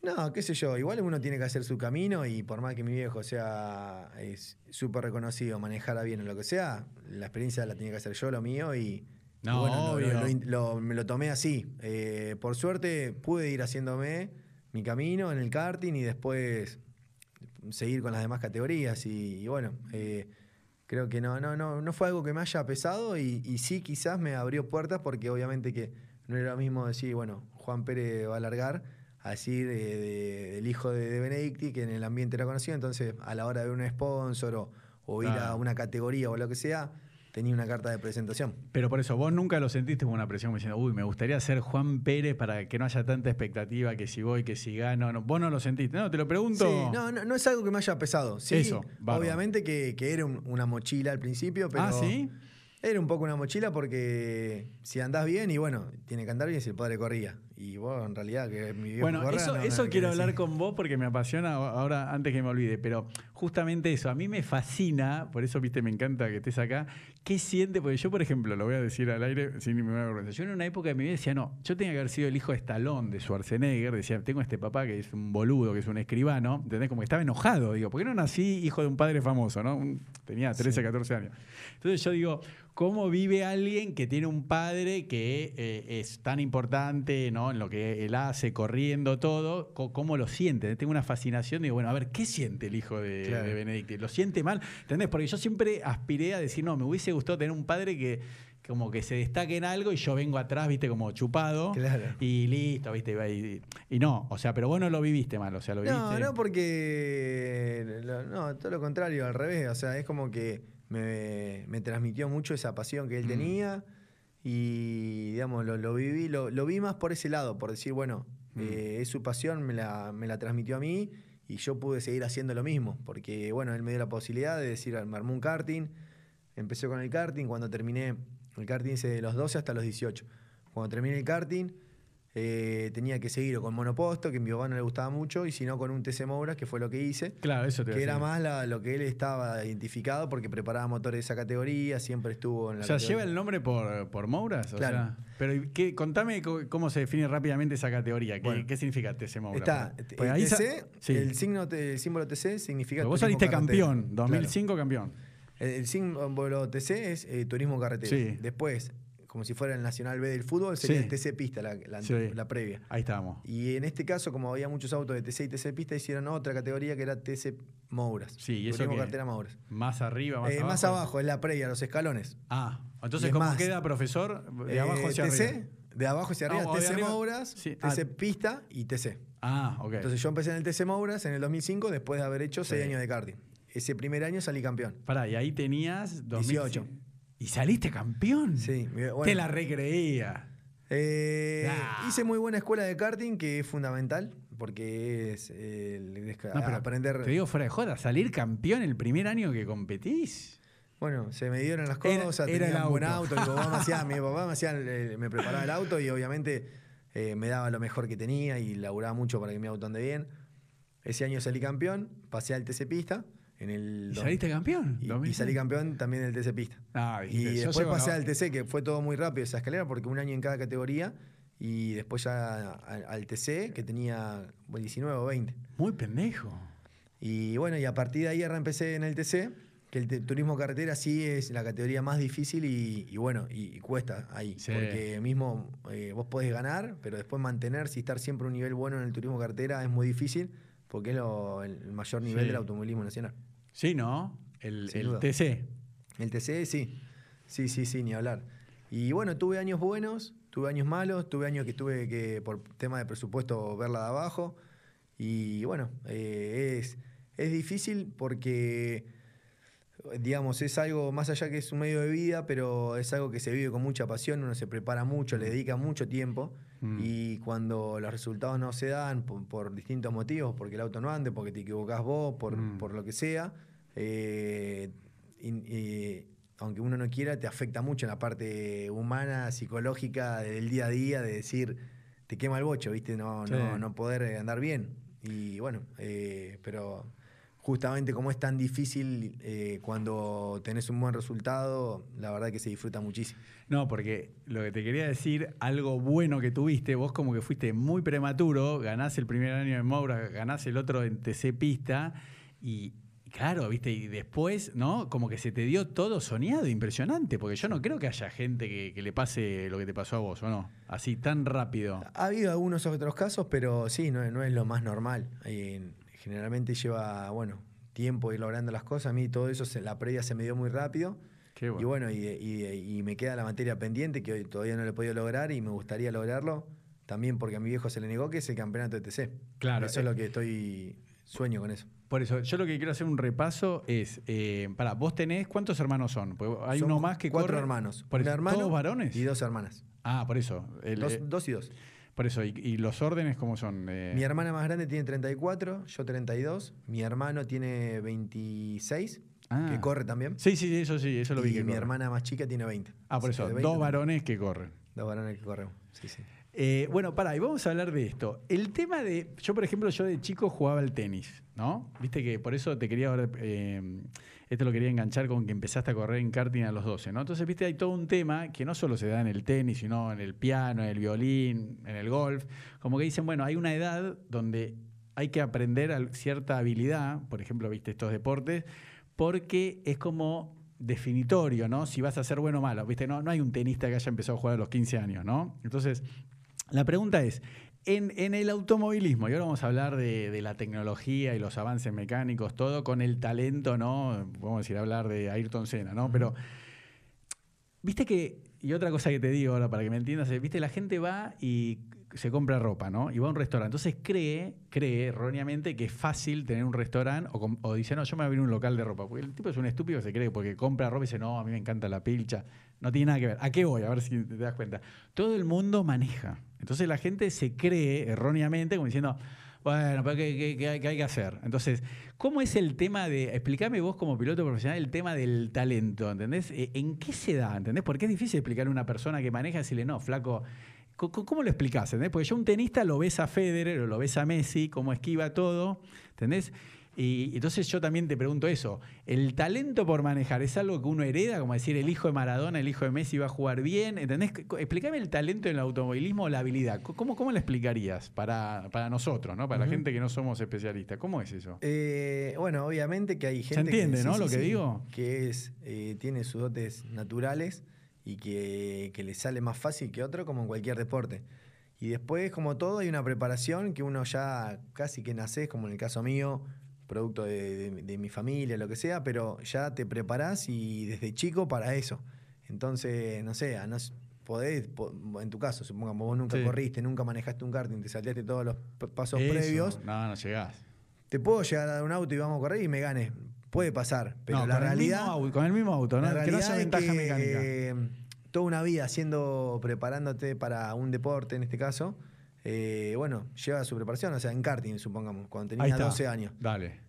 S1: No, qué sé yo, igual uno tiene que hacer su camino y por más que mi viejo sea es súper reconocido, manejara bien o lo que sea, la experiencia la tenía que hacer yo, lo mío, y,
S2: No,
S1: bueno,
S2: obvio.
S1: lo- lo- lo- me lo tomé así. Eh, por suerte pude ir haciéndome mi camino en el karting y después seguir con las demás categorías y, y bueno, eh, creo que no, no, no, no fue algo que me haya pesado y, y sí quizás me abrió puertas porque obviamente que no era lo mismo decir, bueno, Juan Pérez va a largar a decir eh, de- del hijo de, de Benedicti, que en el ambiente era conocido, entonces a la hora de ver un sponsor o, o ir a una categoría o lo que sea, tenía una carta de presentación.
S2: Pero por eso, vos nunca lo sentiste como una presión, diciendo, uy, me gustaría ser Juan Pérez para que no haya tanta expectativa, que si voy, que si gano. No, vos no lo sentiste. No, te lo pregunto.
S1: Sí, no, no, no es algo que me haya pesado. Sí,
S2: Eso,
S1: obviamente que, que era un- una mochila al principio, pero
S2: ah, ¿sí?
S1: era un poco una mochila porque si andás bien, y bueno, tiene que andar bien si el padre corría. Y vos en realidad que mi viejo
S2: Bueno, eso,
S1: no-
S2: eso quiero hablar con vos porque me apasiona ahora, antes que me olvide, pero justamente eso, a mí me fascina, por eso, viste, me encanta que estés acá, ¿qué siente? Porque yo, por ejemplo, lo voy a decir al aire sin ninguna vergüenza, yo en una época de mi vida decía, no, yo tenía que haber sido el hijo de Stallone, de Schwarzenegger, decía, tengo este papá que es un boludo, que es un escribano, ¿entendés? Como que estaba enojado, digo, ¿por qué no nací hijo de un padre famoso, no? Un- tenía 13, 14 años. Entonces yo digo, ¿cómo vive alguien que tiene un padre que eh, es tan importante ¿no? en lo que él hace, corriendo todo? ¿Cómo lo siente? Tengo una fascinación, digo, bueno, a ver, ¿qué siente el hijo de,
S1: Claro.
S2: de Benedicti? ¿Lo siente mal? ¿Entendés? Porque yo siempre aspiré a decir, no, me hubiese gustado tener un padre que como que se destaque en algo y yo vengo atrás, viste, como chupado.
S1: Claro.
S2: Y listo, viste, y, y no, o sea, pero vos no lo viviste mal, o sea, lo viviste.
S1: No, no, porque. lo- No, todo lo contrario, al revés. O sea, es como que me, me transmitió mucho esa pasión que él
S2: Mm.
S1: tenía. Y, digamos, lo, lo viví, lo, lo vi más por ese lado, por decir, bueno,
S2: Mm.
S1: eh, es su pasión, me la, me la transmitió a mí y yo pude seguir haciendo lo mismo. Porque, bueno, él me dio la posibilidad de decir, me armó un karting. Empecé con el karting, cuando terminé, el karting hice de los 12 hasta los 18. Cuando terminé el karting, eh, tenía que seguir o con monoposto, que a mi papá no le gustaba mucho, y si no con un TC Mouras, que fue lo que hice.
S2: Claro, eso te
S1: Que era más la- lo que él estaba identificado porque preparaba motores de esa categoría, siempre estuvo en la
S2: O sea,
S1: categoría.
S2: lleva el nombre por, por Mouras. O
S1: Claro.
S2: sea, pero ¿y qué, contame co- cómo se define rápidamente esa categoría. ¿Qué,
S1: Bueno.
S2: qué significa TC Mouras?
S1: Está,
S2: Porque-
S1: el TC,
S2: sí.
S1: el, signo, el símbolo TC significa
S2: Pero vos saliste campeón, 2005 campeón.
S1: El símbolo TC es eh, turismo carretera.
S2: Sí.
S1: Después, como si fuera el Nacional B del fútbol, sería
S2: Sí.
S1: el TC Pista, la, la-
S2: Sí.
S1: la previa.
S2: Ahí estábamos.
S1: Y en este caso, como había muchos autos de TC y TC Pista, hicieron otra categoría que era TC Mouras.
S2: Sí, ¿y eso qué?
S1: carretera Mouras.
S2: Más arriba, más
S1: Eh,
S2: abajo.
S1: más abajo, es la previa, los escalones.
S2: Ah, entonces,
S1: es
S2: ¿cómo
S1: más,
S2: queda, profesor? De
S1: Eh,
S2: abajo hacia
S1: TC,
S2: arriba.
S1: de abajo hacia arriba,
S2: No, de
S1: TC
S2: arriba-
S1: Mouras,
S2: sí,
S1: TC
S2: ah.
S1: Pista y TC.
S2: Ah, ok.
S1: Entonces yo empecé en el TC Mouras en el 2005 después de haber hecho. 6 años de karting. Ese primer año salí campeón.
S2: Pará, y ahí tenías 2005.
S1: 18.
S2: ¿Y saliste campeón?
S1: Sí, bueno.
S2: Te la recreía.
S1: Eh. Hice muy buena escuela de karting, que es fundamental, porque es el
S2: No,
S1: aprender.
S2: Te digo fuera de joda, salir campeón el primer año que competís.
S1: Bueno, se me dieron las
S2: Era-
S1: cosas,
S2: era
S1: tenía
S2: el
S1: un buen
S2: auto.
S1: auto, mi papá me hacía, mi papá me, hacía, eh, me preparaba el auto y obviamente eh, me daba lo mejor que tenía y laburaba mucho para que mi auto ande bien. Ese año salí campeón, pasé al TC Pista en el
S2: ¿Y saliste campeón?
S1: y, y
S2: 2005.
S1: salí campeón también del TC Pista.
S2: Ah,
S1: Y después pasé al TC, que fue todo muy rápido esa escalera, porque un año en cada categoría, y después ya al, al TC, que tenía 19 o 20.
S2: Muy pendejo.
S1: Y bueno, y a partir de ahí empecé en el TC, que el turismo carretera sí es la categoría más difícil y, y bueno, y, y cuesta ahí.
S2: Sí.
S1: Porque mismo eh, vos podés ganar, pero después mantenerse y estar siempre a un nivel bueno en el turismo carretera es muy difícil, porque es lo- el mayor nivel
S2: Sí.
S1: del automovilismo nacional.
S2: Sí, ¿no? El, el. TC.
S1: El TC, sí. Sí, sí, sí, ni hablar. Y bueno, tuve años buenos, tuve años malos, tuve años que tuve que, por tema de presupuesto, verla de abajo. Y bueno, eh, es, es difícil porque, digamos, es algo más allá que es un medio de vida, pero es algo que se vive con mucha pasión, uno se prepara mucho, le dedica mucho tiempo.
S2: Mm.
S1: Y cuando los resultados no se dan por, por distintos motivos, porque el auto no ande, porque te equivocás vos, por,
S2: Mm.
S1: por lo que sea, eh, y- y aunque uno no quiera, te afecta mucho en la parte humana, psicológica, del día a día, de decir, te quema el bocho, ¿viste? No,
S2: Sí.
S1: no, no poder andar bien. Y bueno, eh, pero justamente como es tan difícil eh, cuando tenés un buen resultado, la verdad que se disfruta muchísimo.
S2: No, porque lo que te quería decir, algo bueno que tuviste, vos como que fuiste muy prematuro, ganás el primer año en Moura, ganás el otro en TC Pista y claro, viste, y después, ¿no? Como que se te dio todo soñado, impresionante, porque yo no creo que haya gente que, que le pase lo que te pasó a vos, ¿o no? Así tan rápido.
S1: Ha habido algunos otros casos, pero sí, no, no es lo más normal. Eh, generalmente lleva, bueno, tiempo ir logrando las cosas. A mí todo eso, se- la previa se me dio muy rápido.
S2: Qué
S1: Y
S2: bueno.
S1: bueno, y, y- y me queda la materia pendiente que hoy todavía no lo he podido lograr y me gustaría lograrlo. También porque a mi viejo se le negó, que es el campeonato de TC.
S2: Claro,
S1: Eso
S2: eh.
S1: es lo que estoy, sueño con eso.
S2: Por eso, yo lo que quiero hacer un repaso es, eh, para, vos tenés, ¿cuántos hermanos son? Porque hay uno más que
S1: Cuatro
S2: corre-
S1: hermanos.
S2: Por eso,
S1: hermano
S2: ¿Todos varones?
S1: y dos hermanas.
S2: Ah, por eso. el-
S1: Dos,
S2: eh,
S1: dos y dos.
S2: Por eso, y, y los órdenes cómo son? Eh,
S1: Mi hermana más grande tiene 34, yo 32. Mi hermano tiene 26,
S2: Ah.
S1: que corre también.
S2: Sí, sí, eso sí, eso lo vi
S1: y
S2: que
S1: mi
S2: corre.
S1: hermana más chica tiene 20.
S2: Ah, por eso,
S1: de 20
S2: dos varones que corren.
S1: Dos varones que corremos. Sí, sí.
S2: Eh, bueno, pará, y vamos a hablar de esto. El tema de. Yo, por ejemplo, yo de chico jugaba al tenis, ¿no? Viste que por eso te quería ahora. eh, esto lo quería enganchar con que empezaste a correr en karting a los 12, ¿no? Entonces, viste, hay todo un tema que no solo se da en el tenis, sino en el piano, en el violín, en el golf. Como que dicen, bueno, hay una edad donde hay que aprender cierta habilidad, por ejemplo, viste estos deportes, porque es como definitorio, ¿no? Si vas a ser bueno o malo, ¿viste? No, no hay un tenista que haya empezado a jugar a los 15 años, ¿no? Entonces, la pregunta es, en, en el automovilismo, y ahora vamos a hablar de, de la tecnología y los avances mecánicos, todo con el talento, ¿no? Vamos a decir, hablar de Ayrton Senna, ¿no? Pero, viste que, y otra cosa que te digo ahora para que me entiendas, es, viste, la gente va y se compra ropa, ¿no? Y va a un restaurante. Entonces cree, cree erróneamente que es fácil tener un restaurante o, dice, no, yo me voy a abrir un local de ropa. Porque el tipo es un estúpido se cree porque compra ropa y dice, no, a mí me encanta la pilcha. No tiene nada que ver. ¿A qué voy? A ver si te das cuenta. Todo el mundo maneja. Entonces la gente se cree erróneamente como diciendo, bueno, pero ¿qué, hay, que hacer? Entonces, ¿cómo es el tema de, explícame vos como piloto profesional, el tema del talento, ¿entendés? Eh, ¿En qué se da? ¿Entendés? Porque es difícil explicarle a una persona que maneja y decirle, no, flaco, Co- co- ¿Cómo lo explicás? ¿entendés? Porque yo un tenista lo ves a Federer lo ves a Messi, cómo esquiva todo, ¿entendés? Y entonces yo también te pregunto eso, ¿el talento por manejar es algo que uno hereda? Como decir, el hijo de Maradona, el hijo de Messi va a jugar bien, ¿entendés? Explícame el talento en el automovilismo o la habilidad. ¿Cómo, cómo lo explicarías para, para nosotros, ¿no? para la gente que no somos especialistas? ¿Cómo es eso?
S1: Eh, bueno, obviamente que hay gente
S2: entiende,
S1: que,
S2: no, lo que digo?
S1: Que es, eh, tiene sus dotes naturales y que, que le sale más fácil que otro, como en cualquier deporte. Y después, como todo, hay una preparación que uno ya casi que naces, como en el caso mío, producto de, de- de mi familia, lo que sea, pero ya te preparás y desde chico para eso. Entonces, no sé, no podés, po- en tu caso, supongamos, vos nunca
S2: Sí.
S1: corriste, nunca manejaste un karting, te salteaste todos los pasos
S2: Eso,
S1: previos,
S2: No, no llegás.
S1: te puedo llegar a dar un auto y vamos a correr y me ganes. Puede pasar, pero
S2: No,
S1: la
S2: con el
S1: realidad,
S2: mismo au- con el mismo auto, ¿no?
S1: la
S2: que no
S1: realidad
S2: haya
S1: es
S2: ventaja
S1: que,
S2: mecánica.
S1: eh, toda una vida haciendo, preparándote para un deporte en este caso, eh, bueno, lleva su preparación, o sea, en karting, supongamos, cuando tenía
S2: está.
S1: 12 años.
S2: Dale.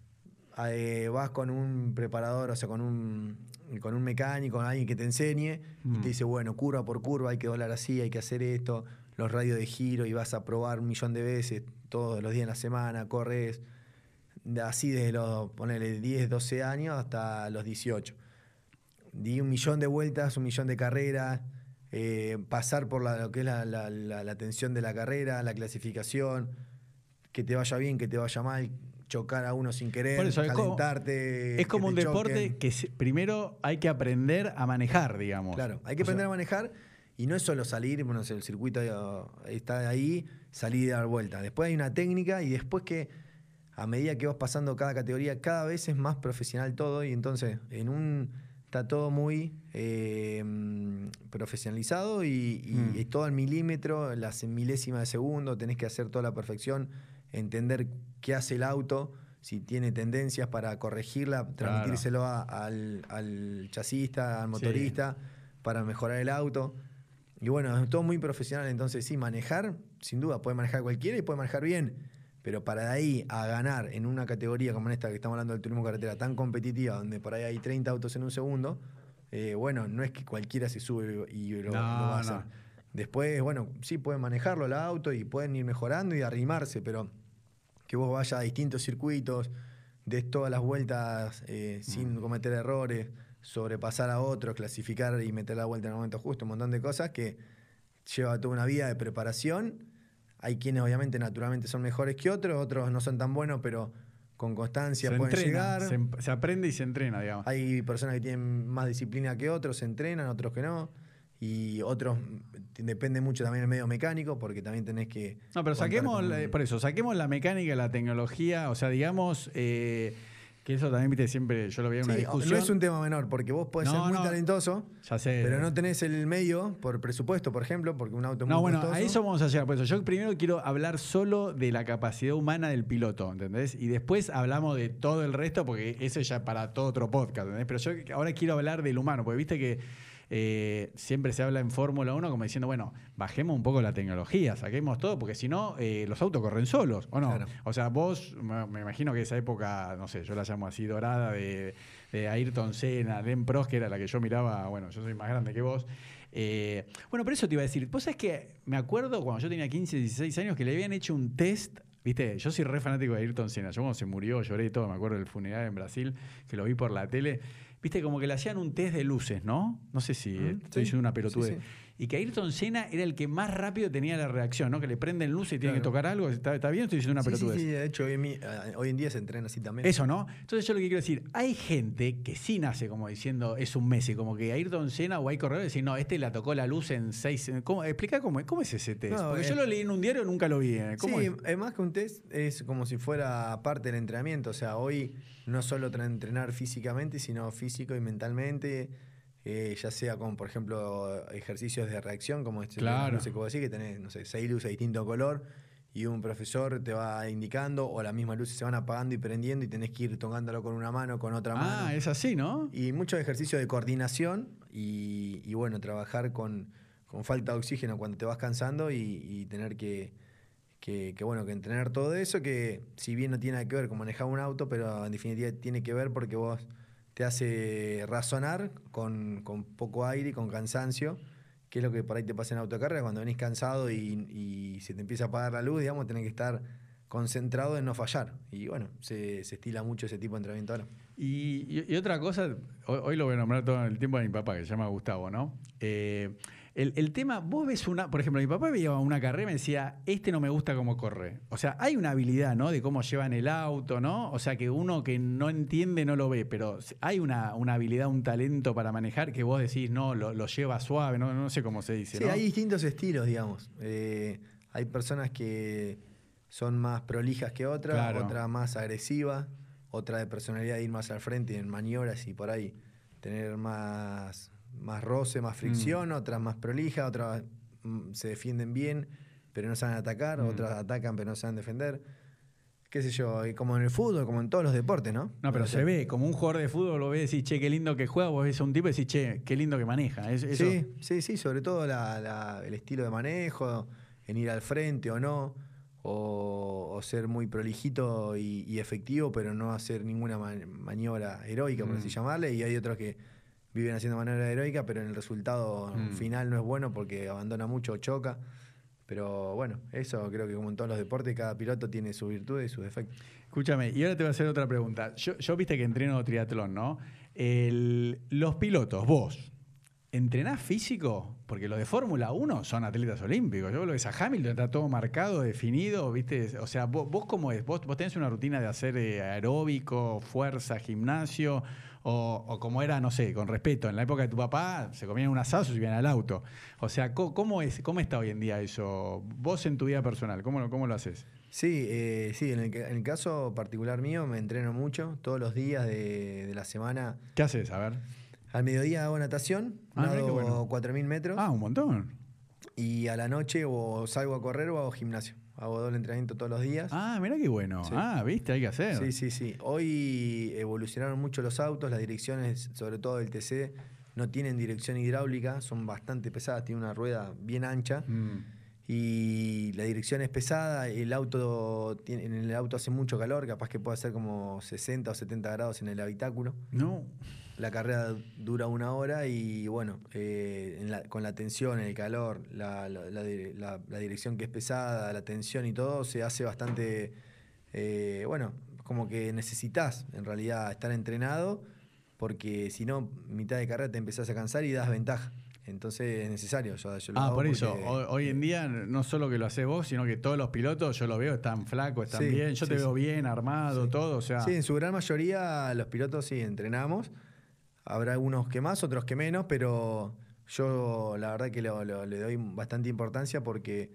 S1: Eh, vas con un preparador, o sea, con un, con un mecánico, con alguien que te enseñe, y
S2: Mm.
S1: te dice, bueno, curva por curva, hay que doblar así, hay que hacer esto, los radios de giro, y vas a probar un millón de veces, todos los días en la semana, corres, así desde los, ponele, 10, 12 años hasta los 18. Di un millón de vueltas, un millón de carreras, eh, pasar por la- lo que es la, la- tensión de la carrera, la clasificación, que te vaya bien, que te vaya mal, chocar a uno sin querer,
S2: eso, es como-
S1: calentarte.
S2: Es como un
S1: te
S2: deporte
S1: choquen.
S2: que primero hay que aprender a manejar, digamos.
S1: Claro, hay que
S2: O sea,
S1: aprender a manejar y no es solo salir, bueno, el circuito está ahí, salir y dar vuelta. Después hay una técnica y después que a medida que vas pasando cada categoría, cada vez es más profesional todo y entonces en un está todo muy eh, profesionalizado y, y
S2: Mm.
S1: es todo al milímetro, las milésimas de segundo, tenés que hacer toda la perfección, entender qué hace el auto, si tiene tendencias para corregirla, transmitírselo a- al, al chasista, al
S2: Sí.
S1: motorista, para mejorar el auto. Y bueno, es todo muy profesional, entonces sí, manejar, sin duda, puede manejar cualquiera y puede manejar bien. Pero para de ahí a ganar en una categoría como en esta que estamos hablando del turismo carretera tan competitiva, donde por ahí hay 30 autos en un segundo, eh, bueno, no es que cualquiera se sube y lo,
S2: No,
S1: lo va a
S2: no.
S1: hacer. Después, bueno, sí pueden manejarlo el auto y pueden ir mejorando y arrimarse, pero que vos vayas a distintos circuitos, des todas las vueltas eh, sin
S2: Mm.
S1: cometer errores, sobrepasar a otros, clasificar y meter la vuelta en el momento justo, un montón de cosas que lleva toda una vida de preparación. Hay quienes obviamente naturalmente son mejores que otros, otros no son tan buenos, pero con constancia
S2: se
S1: pueden
S2: entrena,
S1: llegar.
S2: se, se aprende y se entrena, digamos.
S1: Hay personas que tienen más disciplina que otros, se entrenan, otros que no. Y otros, mm, depende mucho también del medio mecánico, porque también tenés que...
S2: No, pero saquemos,
S1: con-
S2: por eso, saquemos la mecánica, la tecnología, o sea, digamos eh, que eso también, viste, siempre yo lo veía en una discusión.
S1: no es un tema menor, porque vos podés
S2: No,
S1: ser muy
S2: no.
S1: talentoso,
S2: Ya sé.
S1: pero no tenés el medio por presupuesto, por ejemplo, porque un auto es
S2: No,
S1: muy
S2: bueno,
S1: costoso.
S2: a eso vamos a llegar. Por eso, yo primero quiero hablar solo de la capacidad humana del piloto, ¿entendés? Y después hablamos de todo el resto, porque eso ya para todo otro podcast, ¿entendés? Pero yo ahora quiero hablar del humano, porque viste que eh, siempre se habla en Fórmula 1 como diciendo, bueno, bajemos un poco la tecnología, saquemos todo, porque si no, eh, los autos corren solos, ¿o no?
S1: Claro.
S2: O sea, vos, me me imagino que esa época, no sé, yo la llamo así dorada, de, de Ayrton Senna, Len Prost, que era la que yo miraba, bueno, yo soy más grande que vos. Eh, bueno, pero eso te iba a decir. Vos sabés que me acuerdo cuando yo tenía 15, 16 años que le habían hecho un test. Viste, yo soy re fanático de Ayrton Senna. Yo cuando se murió lloré y todo. Me acuerdo del funeral en Brasil, que lo vi por la tele. Viste, como que le hacían un test de luces, ¿no? No sé si
S1: Mm,
S2: estoy
S1: sí,
S2: diciendo una pelotude.
S1: sí, sí.
S2: Y que Ayrton Senna era el que más rápido tenía la reacción, ¿no? Que le prenden luces y tiene que tocar algo. ¿Está, está bien? Estoy diciendo una
S1: Sí, sí,
S2: pelotudez.
S1: sí, de hecho hoy en, mi- eh, hoy en día se entrena así también.
S2: Eso, ¿no? Entonces yo lo que quiero decir, hay gente que sí nace como diciendo es un Messi, como que Ayrton Senna o hay corredores dicen, no, este la tocó la luz en seis... ¿Cómo? Explica cómo, cómo es ese test.
S1: No,
S2: Porque yo lo leí en un diario y nunca lo vi. ¿eh? ¿Cómo
S1: sí,
S2: es?
S1: es más que un test, es como si fuera parte del entrenamiento. O sea, hoy no solo entrenar físicamente, sino físico y mentalmente. Eh, ya sea con, por ejemplo, ejercicios de reacción, como este
S2: Claro.
S1: no sé cómo decir, que tenés, no sé, seis luces de distinto color y un profesor te va indicando, o las mismas luces se van apagando y prendiendo y tenés que ir tocándolo con una mano, con otra mano.
S2: Ah, es así, ¿no?
S1: Y muchos ejercicios de coordinación y, y, bueno, trabajar con, con falta de oxígeno cuando te vas cansando y, y tener que, que, que, bueno, que entrenar todo eso, que si bien no tiene nada que ver con manejar un auto, pero en definitiva tiene que ver porque vos te hace razonar con, con poco aire y con cansancio, que es lo que por ahí te pasa en autocarrera, cuando venís cansado y, y se te empieza a apagar la luz, digamos, tenés que estar concentrado en no fallar. Y bueno, se, se estila mucho ese tipo de entrenamiento ahora.
S2: Y, otra cosa, hoy, hoy lo voy a nombrar todo el tiempo a mi papá, que se llama Gustavo, ¿no? Eh, el, el tema, vos ves una, por ejemplo, mi papá veía una carrera y me decía, este no me gusta cómo corre. O sea, hay una habilidad, ¿no? De cómo llevan el auto, ¿no? O sea, que uno que no entiende no lo ve, pero hay una, una habilidad, un talento para manejar que vos decís, no, lo, lo lleva suave, no, no sé cómo se dice,
S1: Sí,
S2: ¿no?
S1: hay distintos estilos, digamos. Eh, hay personas que son más prolijas que otras,
S2: Claro.
S1: otra más agresiva, otra de personalidad de ir más al frente en maniobras y por ahí tener más, más roce, más fricción, otras más prolijas, otras mm, se defienden bien, pero no saben atacar,
S2: Mm.
S1: otras atacan pero no saben defender. Qué sé yo, y como en el fútbol, como en todos los deportes, ¿no?
S2: No, pero
S1: O sea,
S2: se ve, como un jugador de fútbol lo ves y decís, che, qué lindo que juega, vos ves a un tipo y decís, che, qué lindo que maneja. Es- eso-
S1: Sí, sí, sí, sobre todo la- la- el estilo de manejo, en ir al frente o no, o, o ser muy prolijito y, y efectivo, pero no hacer ninguna ma- maniobra heroica, por
S2: Mm.
S1: así llamarle, y hay otros que viven haciendo maniobra heroica, pero en el resultado
S2: Mm.
S1: final no es bueno porque abandona mucho o choca. Pero bueno, eso creo que como en todos los deportes, cada piloto tiene sus virtudes y sus defectos.
S2: Escúchame, y ahora te voy a hacer otra pregunta. Yo, yo viste que entreno triatlón, ¿no? El- los pilotos, vos, ¿entrenás físico? Porque los de Fórmula 1 son atletas olímpicos. Yo lo ves a Hamilton, está todo marcado, definido, ¿viste? O sea, vos, vos cómo es? ¿Vos, vos tenés una rutina de hacer eh, aeróbico, fuerza, gimnasio? O, o como era, no sé, con respeto, en la época de tu papá se comían un asado, se subían al auto. O sea, ¿cómo, cómo es, ¿cómo está hoy en día eso? Vos en tu vida personal, ¿cómo, lo- cómo lo haces?
S1: Sí, eh, sí, en el, ca- en el caso particular mío me entreno mucho, todos los días de, de la semana.
S2: ¿Qué haces? A ver.
S1: Al mediodía hago natación,
S2: Ah,
S1: nado
S2: bueno.
S1: 4.000 metros.
S2: Ah, un montón.
S1: Y a la noche o salgo a correr o hago gimnasio. Hago doble entrenamiento todos los días.
S2: Ah, mira qué bueno.
S1: Sí.
S2: Ah, viste, hay que hacer.
S1: Sí, sí, sí. Hoy evolucionaron mucho los autos, las direcciones, sobre todo del TC, no tienen dirección hidráulica, son bastante pesadas, tienen una rueda bien ancha
S2: Mm.
S1: y la dirección es pesada, el auto tiene, en el auto hace mucho calor, capaz que puede ser como 60 o 70 grados en el habitáculo.
S2: No.
S1: La carrera dura una hora y bueno, eh, en la- con la tensión, el calor, la, la- la di- la- la dirección que es pesada, la tensión y todo, se hace bastante, eh, bueno, como que necesitas en realidad estar entrenado porque si no, mitad de carrera te empezás a cansar y das ventaja. Entonces es necesario. Yo, yo lo
S2: Ah,
S1: hago
S2: por eso. Hoy, hoy en día, no solo que lo haces vos, sino que todos los pilotos, yo lo veo, están flacos, están
S1: Sí,
S2: bien. Yo te
S1: sí,
S2: veo bien, armado, todo. O sea,
S1: Sí, en su gran mayoría los pilotos sí entrenamos. Habrá algunos que más, otros que menos, pero yo la verdad que lo- lo- le doy bastante importancia porque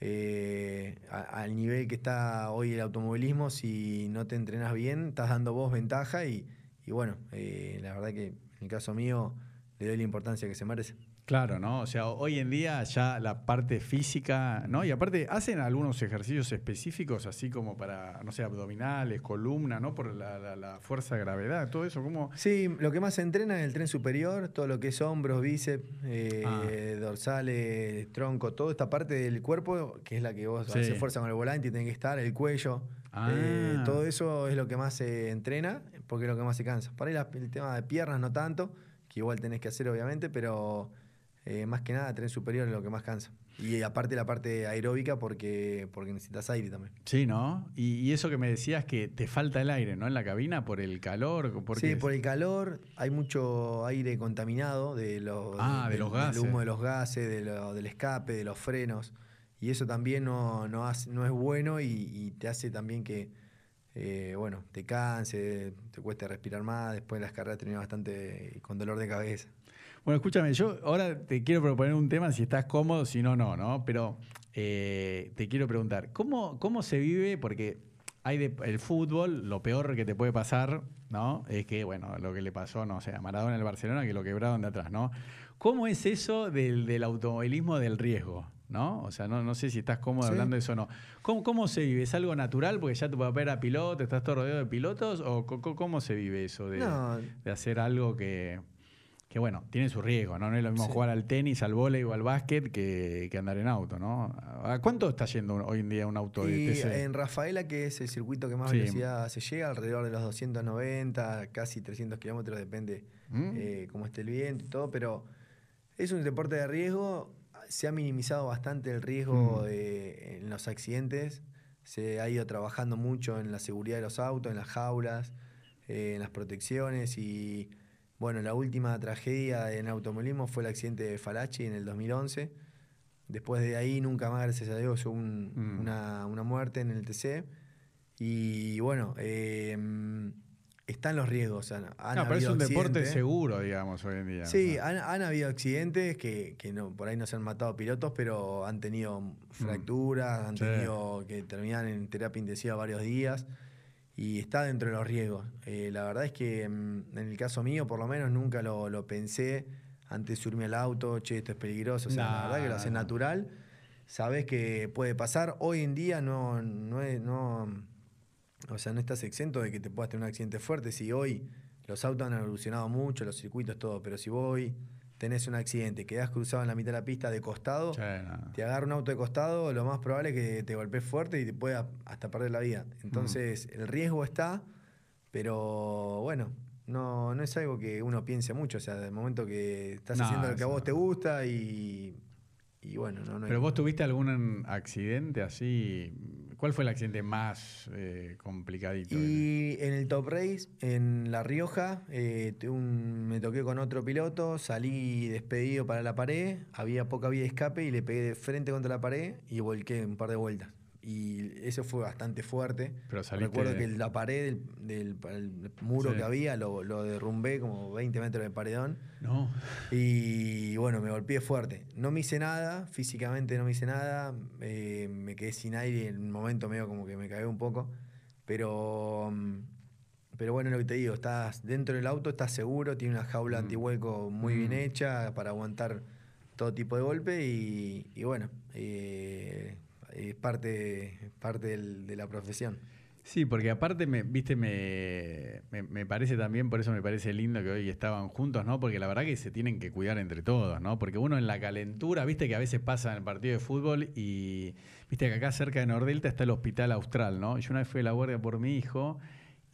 S1: eh, al nivel que está hoy el automovilismo, si no te entrenas bien, estás dando vos ventaja y, y bueno, eh, la verdad que en el caso mío le doy la importancia que se merece.
S2: Claro, ¿no? O sea, hoy en día ya la parte física, ¿no? Y aparte, hacen algunos ejercicios específicos, así como para, no sé, abdominales, columna, ¿no? Por la, la- la fuerza de gravedad, todo eso, ¿cómo?
S1: Sí, lo que más se entrena es el tren superior, todo lo que es hombros, bíceps, eh,
S2: Ah.
S1: dorsales, tronco, toda esta parte del cuerpo, que es la que vos
S2: Sí.
S1: haces fuerza con el volante y tenés que estar, el cuello.
S2: Ah.
S1: eh, todo eso es lo que más se entrena, porque es lo que más se cansa. Para ahí la- el tema de piernas no tanto, que igual tenés que hacer obviamente, pero eh, más que nada, tren superior es lo que más cansa. Y aparte la parte aeróbica porque, porque necesitas aire también.
S2: Sí, ¿no? Y, y eso que me decías que te falta el aire, ¿no? En la cabina por el calor. ¿por
S1: Sí, por el calor, hay mucho aire contaminado de los,
S2: Ah, de
S1: del-
S2: los
S1: del
S2: gases.
S1: humo de los gases, de lo- del escape, de los frenos. Y eso también no, no, hace- no es bueno y, y te hace también que, eh, bueno, te canse, te cueste respirar más. Después las carreras terminan bastante con dolor de cabeza.
S2: Bueno, escúchame, yo ahora te quiero proponer un tema, si estás cómodo, si no, no, ¿no? Pero eh, te quiero preguntar, ¿cómo, ¿cómo se vive? Porque hay de- el fútbol, lo peor que te puede pasar, ¿no? Es que, bueno, lo que le pasó, no sé, a Maradona en el Barcelona, que lo quebraron de atrás, ¿no? ¿Cómo es eso del, del automovilismo del riesgo? ¿No? O sea, no, no sé si estás cómodo
S1: Sí.
S2: hablando de eso o no. ¿Cómo, ¿Cómo se vive? ¿Es algo natural porque ya tu papá era piloto, estás todo rodeado de pilotos? ¿O cómo se vive eso de,
S1: No.
S2: de hacer algo que, que, bueno, tiene su riesgo, ¿no? No es lo mismo
S1: Sí.
S2: jugar al tenis, al vóley o al básquet que, que andar en auto, ¿no? ¿A cuánto está yendo hoy en día un auto de
S1: Y
S2: TC?
S1: en Rafaela, que es el circuito que más
S2: Sí.
S1: velocidad se llega, alrededor de los 290, casi 300 kilómetros, depende
S2: ¿Mm?
S1: eh, cómo esté el viento y todo, pero es un deporte de riesgo. Se ha minimizado bastante el riesgo
S2: Mm.
S1: de- en los accidentes. Se ha ido trabajando mucho en la seguridad de los autos, en las jaulas, eh, en las protecciones y bueno, la última tragedia en automovilismo fue el accidente de Falachi en el 2011. Después de ahí nunca más, gracias a Dios, hubo un-
S2: Mm.
S1: una, una muerte en el TC. Y bueno, eh, están los riesgos. han
S2: no, pero es un deporte seguro, digamos, hoy en día.
S1: Sí, han, han habido accidentes que, que no, por ahí no se han matado pilotos, pero han tenido fracturas, han
S2: Mm. Sí.
S1: tenido que terminar en terapia intensiva varios días y está dentro de los riesgos. Eh, la verdad es que mm, en el caso mío, por lo menos, nunca lo, lo pensé antes de subirme al auto, che, esto es peligroso. O sea, la verdad que lo haces
S2: no.
S1: natural, sabes que puede pasar. Hoy en día no, no es. No, o sea, no estás exento de que te puedas tener un accidente fuerte. Si hoy los autos han evolucionado mucho, los circuitos, todo, pero si vos hoy tenés un accidente, quedás cruzado en la mitad de la pista de costado,
S2: no.
S1: te agarra un auto de costado, lo más probable es que te golpees fuerte y te pueda hasta perder la vida. Entonces, el riesgo está, pero bueno, no, no es algo que uno piense mucho. O sea, del momento que estás
S2: No,
S1: haciendo lo que a vos
S2: no.
S1: te gusta y, y bueno, no, no hay-
S2: Pero vos tuviste algún accidente así. ¿Cuál fue el accidente más eh, complicadito?
S1: Y en el Top Race, en La Rioja, eh, un- me toqué con otro piloto, salí despedido para la pared, había poca vía de escape y le pegué de frente contra la pared y volqué un par de vueltas. Y eso fue bastante fuerte.
S2: Pero
S1: Recuerdo que la pared del, del- el muro
S2: Sí.
S1: que había lo, lo derrumbé como 20 metros de paredón.
S2: No.
S1: Y bueno, me golpeé fuerte. No me hice nada, físicamente no me hice nada. eh, me quedé sin aire en un momento medio como que me cagué un poco. Pero, mm, pero bueno, lo que te digo, estás dentro del auto, estás seguro, tiene una jaula
S2: Mm.
S1: antihueco muy bien
S2: Mm.
S1: hecha para aguantar todo tipo de golpe y, y bueno, eh, es parte, parte de la profesión.
S2: Sí, porque aparte, me, viste, me, me, me parece también, por eso me parece lindo que hoy estaban juntos, ¿no? Porque la verdad que se tienen que cuidar entre todos, ¿no? Porque uno en la calentura, viste que a veces pasa en el partido de fútbol y viste que acá cerca de Nordelta está el Hospital Austral, ¿no? Yo una vez fui a la guardia por mi hijo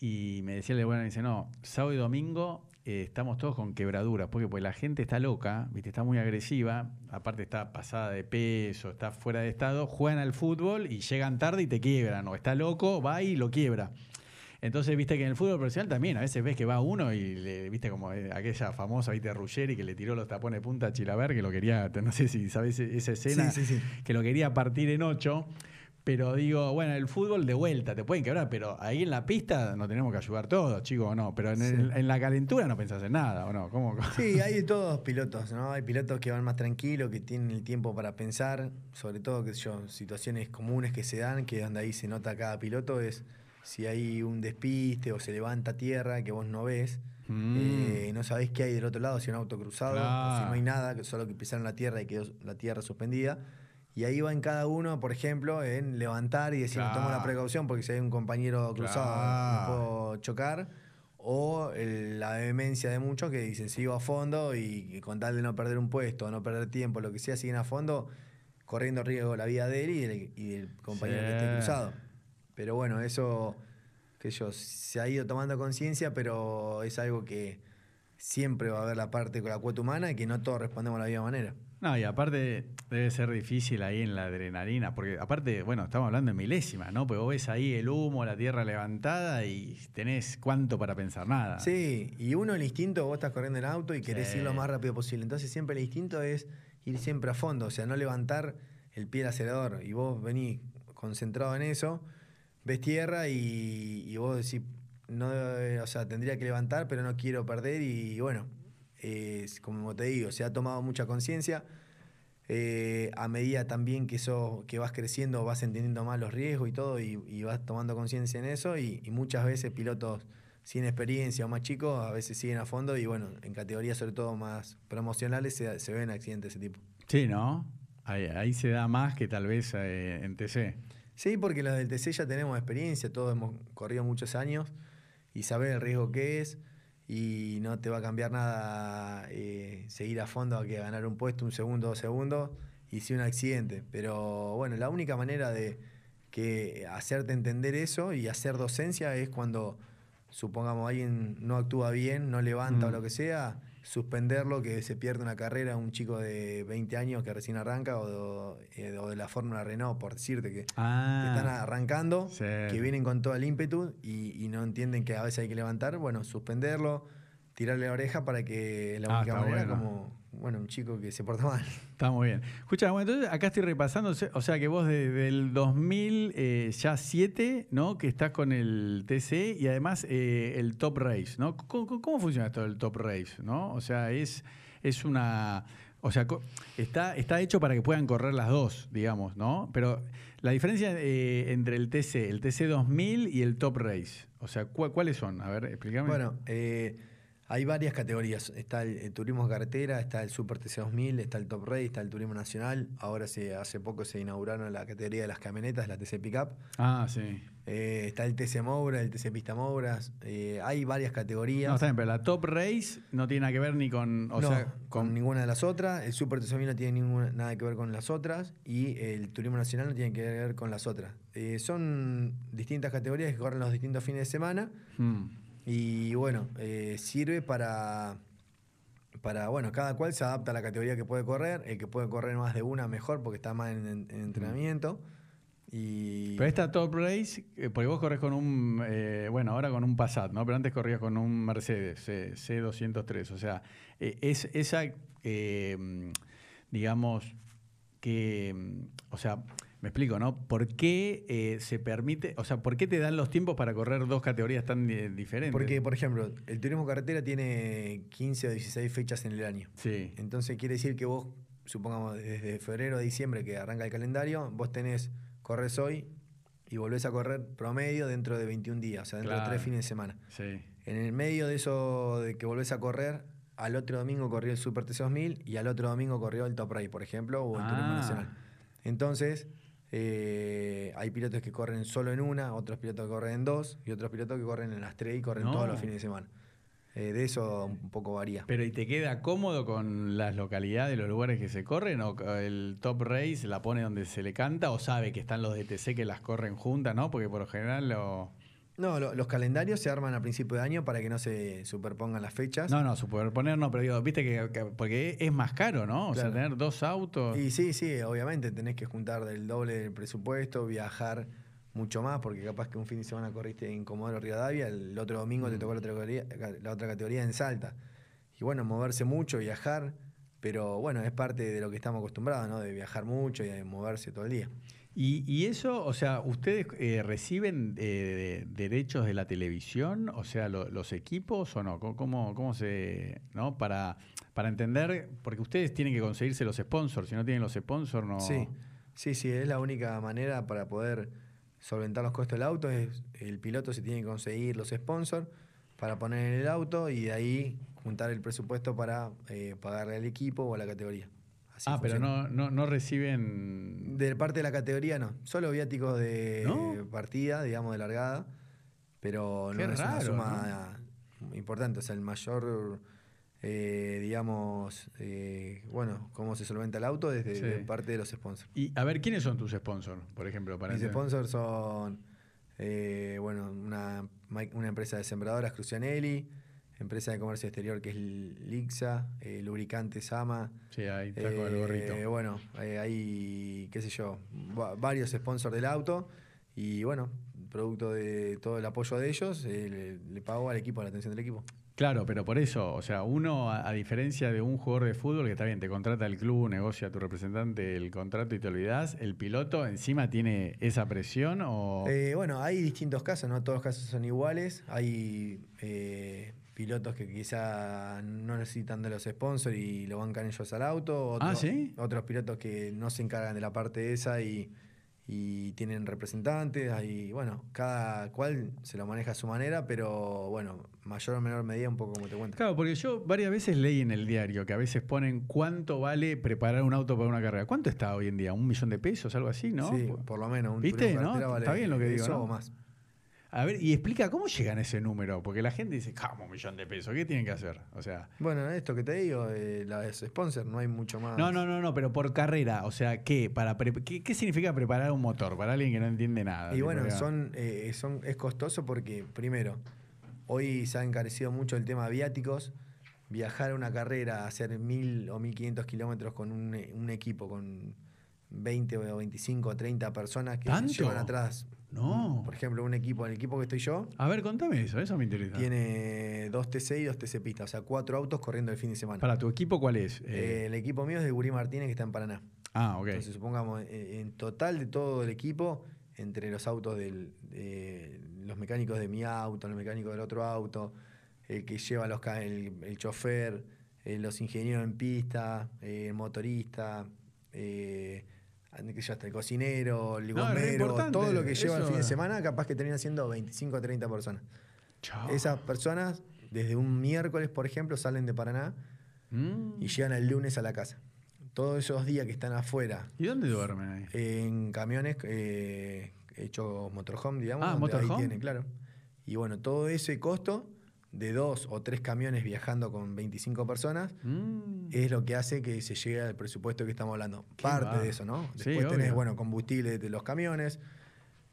S2: y me decía el me dice, no, sábado y domingo eh, estamos todos con quebraduras, porque pues la gente está loca, viste, está muy agresiva, aparte está pasada de peso, está fuera de estado, juegan al fútbol y llegan tarde y te quiebran, o está loco, va y lo quiebra. Entonces, viste que en el fútbol profesional también, a veces ves que va uno y le, viste como eh, aquella famosa, viste, Ruggeri que le tiró los tapones de punta a Chilaver, que lo quería, no sé si sabes esa escena,
S1: Sí, sí, sí.
S2: que lo quería partir en ocho. Pero digo, bueno, el fútbol de vuelta te pueden quebrar, pero ahí en la pista no tenemos que ayudar todos, chicos, o no. Pero en, el- en la calentura no pensás en nada, ¿o no? ¿Cómo?
S1: Sí, hay de todos pilotos, ¿no? Hay pilotos que van más tranquilos, que tienen el tiempo para pensar, sobre todo, qué sé yo, situaciones comunes que se dan, que donde ahí se nota cada piloto es si hay un despiste o se levanta tierra que vos no ves,
S2: Mm.
S1: eh, no sabés qué hay del otro lado, si hay un auto cruzado, o si no hay nada, que solo que pisaron la tierra y quedó la tierra suspendida. Y ahí va en cada uno, por ejemplo, en levantar y decir, no tomo la
S2: Claro.
S1: precaución porque si hay un compañero cruzado
S2: Claro.
S1: no puedo chocar. O el- la vehemencia de muchos que dicen sigo a fondo y, con tal de no perder un puesto, no perder tiempo, lo que sea, siguen a fondo, corriendo riesgo la vida de él y del, y del compañero que esté cruzado. Pero bueno, eso que yo se ha ido tomando conciencia, pero es algo que, siempre va a haber la parte con la cuota humana y que no todos respondemos de la misma manera.
S2: No, y aparte debe ser difícil ahí en la adrenalina, porque aparte, bueno, estamos hablando de milésimas, ¿no? Porque vos ves ahí el humo, la tierra levantada y tenés cuánto para pensar nada.
S1: Sí, y uno el instinto, vos estás corriendo en auto y querés
S2: Sí.
S1: ir lo más rápido posible. Entonces siempre el instinto es ir siempre a fondo, o sea, no levantar el pie del acelerador. Y vos venís concentrado en eso, ves tierra y, y vos decís, no, eh, o sea, tendría que levantar, pero no quiero perder. Y bueno, como te digo, se ha tomado mucha conciencia. Eh, a medida también que eso, que vas creciendo, vas entendiendo más los riesgos y todo, y, y vas tomando conciencia en eso, y, y muchas veces pilotos sin experiencia o más chicos a veces siguen a fondo, y bueno, en categorías sobre todo más promocionales se, se ven accidentes de ese tipo.
S2: Sí, ¿no? Ahí, ahí se da más que tal vez eh, en TC.
S1: Sí, porque los del TC ya tenemos experiencia, todos hemos corrido muchos años y saber el riesgo que es y no te va a cambiar nada eh, seguir a fondo a que ganar un puesto, un segundo, dos segundos y si un accidente. Pero bueno, la única manera de que hacerte entender eso y hacer docencia es cuando supongamos alguien no actúa bien, no levanta o
S2: Mm.
S1: lo que sea, suspenderlo, que se pierde una carrera, un chico de 20 años que recién arranca o de, eh, o de la Fórmula Renault, por decirte que que están
S2: Ah,
S1: arrancando,
S2: Sí.
S1: que vienen con todo el ímpetu y, y no entienden que a veces hay que levantar, bueno, suspenderlo, tirarle la oreja para que la
S2: Ah,
S1: única manera
S2: bueno.
S1: como, bueno, un chico que se porta mal.
S2: está muy bien. Escucha, bueno, entonces acá estoy repasando, o sea que vos desde el 2000 eh, ya 7, ¿no? Que estás con el TC y además eh, el Top Race, ¿no? ¿Cómo, cómo- funciona esto del Top Race, ¿no? O sea, es, es una... O sea, está, está hecho para que puedan correr las dos, digamos, ¿no? Pero la diferencia eh, entre el TC, el TC 2000 y el Top Race, o sea, ¿cu- ¿cuáles son? A ver, explícame.
S1: Bueno, eh, hay varias categorías. Está el, el turismo carretera, está el Super TC 2000, está el Top Race, está el turismo nacional. Ahora se, hace poco se inauguraron la categoría de las camionetas, la TC Pickup.
S2: Ah, sí.
S1: Eh, está el TC Moura, el TC Pista Mouras. Eh, hay varias categorías.
S2: No, está bien, pero la Top Race no tiene nada que ver ni con. O
S1: no,
S2: sea,
S1: con
S2: con.
S1: ninguna de las otras. El Super TC 2000 no tiene ninguna, nada que ver con las otras. Y el Turismo Nacional no tiene que ver con las otras. Eh, son distintas categorías que corren los distintos fines de semana.
S2: Hmm.
S1: Y bueno, eh, sirve para, para, bueno, cada cual se adapta a la categoría que puede correr. El que puede correr más de una, mejor, porque está más en, en- en entrenamiento. Y
S2: Pero esta Top Race, eh, porque vos corres con un. eh, bueno, ahora con un Passat, ¿no? Pero antes corrías con un Mercedes eh, C203. O sea, eh, es esa. digamos. Que. mm, O sea. Me explico, ¿no? ¿Por qué eh, se permite, o sea, por qué te dan los tiempos para correr dos categorías tan eh, diferentes?
S1: porque, por ejemplo, el turismo carretera tiene 15 o 16 fechas en el año.
S2: Sí.
S1: Entonces quiere decir que vos, supongamos desde febrero a diciembre que arranca el calendario, vos tenés, corres hoy y volvés a correr promedio dentro de 21 días, o sea, dentro
S2: Claro.
S1: de tres fines de semana.
S2: Sí.
S1: En el medio de eso de que volvés a correr, al otro domingo corrió el Super T2000 y al otro domingo corrió el Top Race, por ejemplo, o el Turismo
S2: Ah.
S1: Nacional. Entonces, eh, hay pilotos que corren solo en una, otros pilotos que corren en dos y otros pilotos que corren en las tres y corren
S2: No.
S1: todos los fines de semana. Eh, de eso un poco varía.
S2: Pero ¿y te queda cómodo con las localidades, los lugares que se corren? ¿O el top race la pone donde se le canta? ¿O sabe que están los DTC que las corren juntas, no? Porque por lo general lo...
S1: No, lo- los calendarios se arman a principio de año para que no se superpongan las fechas.
S2: No, no, superponer no, pero digo, viste que, que- porque es más caro, ¿no? O sea, tener dos autos.
S1: Y sí, sí, obviamente tenés que juntar del doble del presupuesto, viajar mucho más, porque capaz que un fin de semana corriste en Comodoro Rivadavia, el otro domingo
S2: Mm.
S1: te tocó la otra, categoría, la otra categoría en Salta. Y bueno, moverse mucho, viajar, pero bueno, es parte de lo que estamos acostumbrados, ¿no? De viajar mucho y de moverse todo el día.
S2: Y, y eso, o sea, ¿ustedes eh, reciben eh, derechos de la televisión? O sea, lo- los equipos o no? ¿Cómo, cómo, cómo se...? ¿No? Para, para entender, porque ustedes tienen que conseguirse los sponsors. Si no tienen los sponsors, no...
S1: Sí, sí, sí, es la única manera para poder solventar los costos del auto, es el piloto se tiene que conseguir los sponsors para poner en el auto y de ahí juntar el presupuesto para eh, pagarle al equipo o a la categoría. Así
S2: ah, pero no, no, no reciben...
S1: De parte de la categoría no, solo viáticos de
S2: ¿No?
S1: partida, digamos, de largada, pero
S2: Qué
S1: no es una suma importante, o sea, el mayor, eh, digamos, eh, bueno, cómo se solventa el auto desde
S2: Sí.
S1: de parte de los sponsors.
S2: Y a ver, ¿quiénes son tus sponsors, por ejemplo? Para
S1: Mis
S2: entender?
S1: sponsors son, eh, bueno, una, una empresa de sembradoras, Crucianelli, empresa de comercio exterior que es Lixa, eh, lubricante Sama.
S2: Sí, ahí está con el gorrito.
S1: Eh, bueno, eh, hay, qué sé yo, va- varios sponsors del auto y bueno, producto de todo el apoyo de ellos, eh, le, le pago al equipo, a la atención del equipo.
S2: Claro, pero por eso, o sea, uno, a, a diferencia de un jugador de fútbol que está bien, te contrata el club, negocia a tu representante el contrato y te olvidas, el piloto encima tiene esa presión o...
S1: Eh, bueno, hay distintos casos, no todos los casos son iguales. Hay eh, pilotos que quizá no necesitan de los sponsors y lo bancan ellos al auto.
S2: Ah, ¿sí?
S1: Otros pilotos que no se encargan de la parte esa y, y tienen representantes. Hay, bueno, cada cual se lo maneja a su manera, pero bueno, mayor o menor medida, un poco como te cuento.
S2: Claro, porque yo varias veces leí en el diario que a veces ponen cuánto vale preparar un auto para una carrera. ¿Cuánto está hoy en día? ¿Un millón de pesos? Algo así, ¿no?
S1: Sí, por lo menos. Un
S2: ¿Viste, no?
S1: vale
S2: Está bien lo que digo, ¿no?
S1: o más.
S2: A ver, y explica cómo llegan a ese número, porque la gente dice, ¿cómo un millón de pesos? ¿Qué tienen que hacer? O sea,
S1: Bueno, esto que te digo, eh, las sponsors, no hay mucho más.
S2: no, no, no, no, pero por carrera, o sea, ¿qué? Para ¿qué, qué significa preparar un motor para alguien que no entiende nada?
S1: Y bueno, son, eh, son, es costoso porque, primero, hoy se ha encarecido mucho el tema de viáticos. Viajar a una carrera, hacer mil o mil quinientos kilómetros con un, un equipo con 20 o 25 o 30 personas que
S2: ¿Tanto?
S1: llevan atrás.
S2: No.
S1: Por ejemplo, un equipo, el equipo que estoy yo,
S2: A ver, contame eso, eso me interesa.
S1: tiene dos TC y dos TC pistas, o sea, cuatro autos corriendo el fin de semana.
S2: ¿Para tu equipo cuál es?
S1: Eh,
S2: Eh,
S1: el equipo mío es de Gurí Martínez, que está en Paraná.
S2: ah, ok.
S1: Entonces, supongamos, eh, en total de todo el equipo, entre los autos del, de los mecánicos de mi auto, los mecánicos del otro auto, el que lleva los el, el chofer, los ingenieros en pista, el motorista, eh, que ya está el cocinero, el bombero, todo lo que lleva el fin de semana, capaz que termina siendo 25 o 30 personas.
S2: Chao.
S1: Esas personas, desde un miércoles, por ejemplo, salen de Paraná
S2: Mm.
S1: y llegan el lunes a la casa. Todos esos días que están afuera,
S2: ¿Y dónde duermen ahí?
S1: en camiones eh, hechos motorhome, digamos.
S2: Ah,
S1: donde ahí
S2: motorhome.
S1: tienen, claro. Y bueno, todo ese costo de dos o tres camiones viajando con 25 personas
S2: Mm.
S1: es lo que hace que se llegue al presupuesto que estamos hablando.
S2: Qué
S1: Parte
S2: va.
S1: de eso, ¿no?
S2: Sí,
S1: Después tenés,
S2: obvio.
S1: bueno, combustible de los camiones,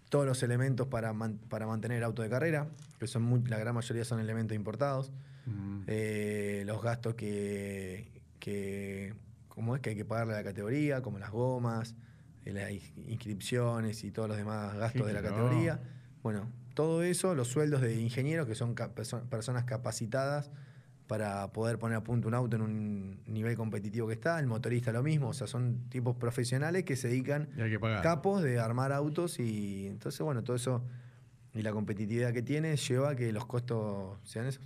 S1: todos los elementos para, man- para mantener el auto de carrera, que son muy- la gran mayoría son elementos importados.
S2: Mm.
S1: Eh, los gastos que, que, ¿cómo es? que hay que pagarle a la categoría, como las gomas, eh, las ins- inscripciones y todos los demás gastos
S2: Qué
S1: de la categoría. Bueno, todo eso, los sueldos de ingenieros, que son personas capacitadas para poder poner a punto un auto en un nivel competitivo que está, el motorista lo mismo, o sea, son tipos profesionales que se dedican capos de armar autos y entonces, bueno, todo eso y la competitividad que tiene lleva a que los costos sean esos.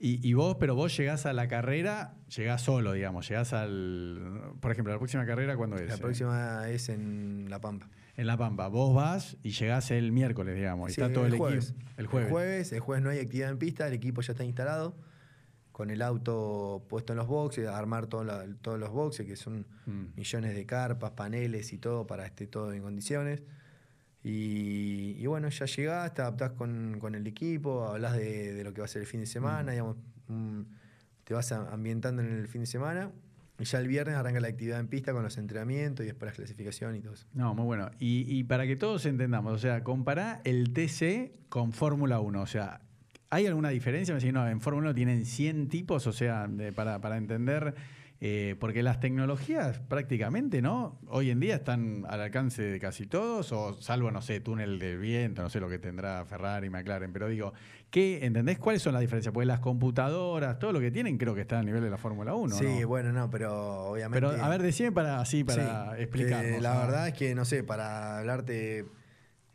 S2: Y, y vos, pero vos llegás a la carrera, llegás solo, digamos, llegás al... Por ejemplo, la próxima carrera, ¿cuándo es?
S1: La próxima es en La Pampa.
S2: En La Pampa. Vos vas y llegás el miércoles, digamos, y está todo el,
S1: jueves.
S2: equipo. El jueves.
S1: El jueves, el jueves no hay actividad en pista, el equipo ya está instalado, con el auto puesto en los boxes, armar todo la- todos los boxes, que son
S2: Mm.
S1: millones de carpas, paneles y todo para esté todo en condiciones. Y, y bueno, ya llegás, te adaptás con, con el equipo, hablas de, de lo que va a ser el fin de semana, digamos, mm, te vas ambientando en el fin de semana. Y ya el viernes arranca la actividad en pista con los entrenamientos y después la clasificación y todo eso.
S2: No, muy bueno. Y, y para que todos entendamos, o sea, compará el TC con Fórmula 1. O sea, ¿hay alguna diferencia? Me decís, no, en Fórmula 1 tienen 100 tipos, o sea, de- para, para entender, eh, porque las tecnologías prácticamente, ¿no? Hoy en día están al alcance de casi todos, o salvo, no sé, túnel de viento, no sé lo que tendrá Ferrari, McLaren, pero digo, ¿qué, ¿entendés cuáles son las diferencias? Porque las computadoras, todo lo que tienen, creo que está a nivel de la Fórmula 1.
S1: sí,
S2: ¿no?
S1: bueno, no, pero obviamente...
S2: Pero, a ver, decime para así, para
S1: Sí, eh, la
S2: ah.
S1: verdad es que, no sé, para hablarte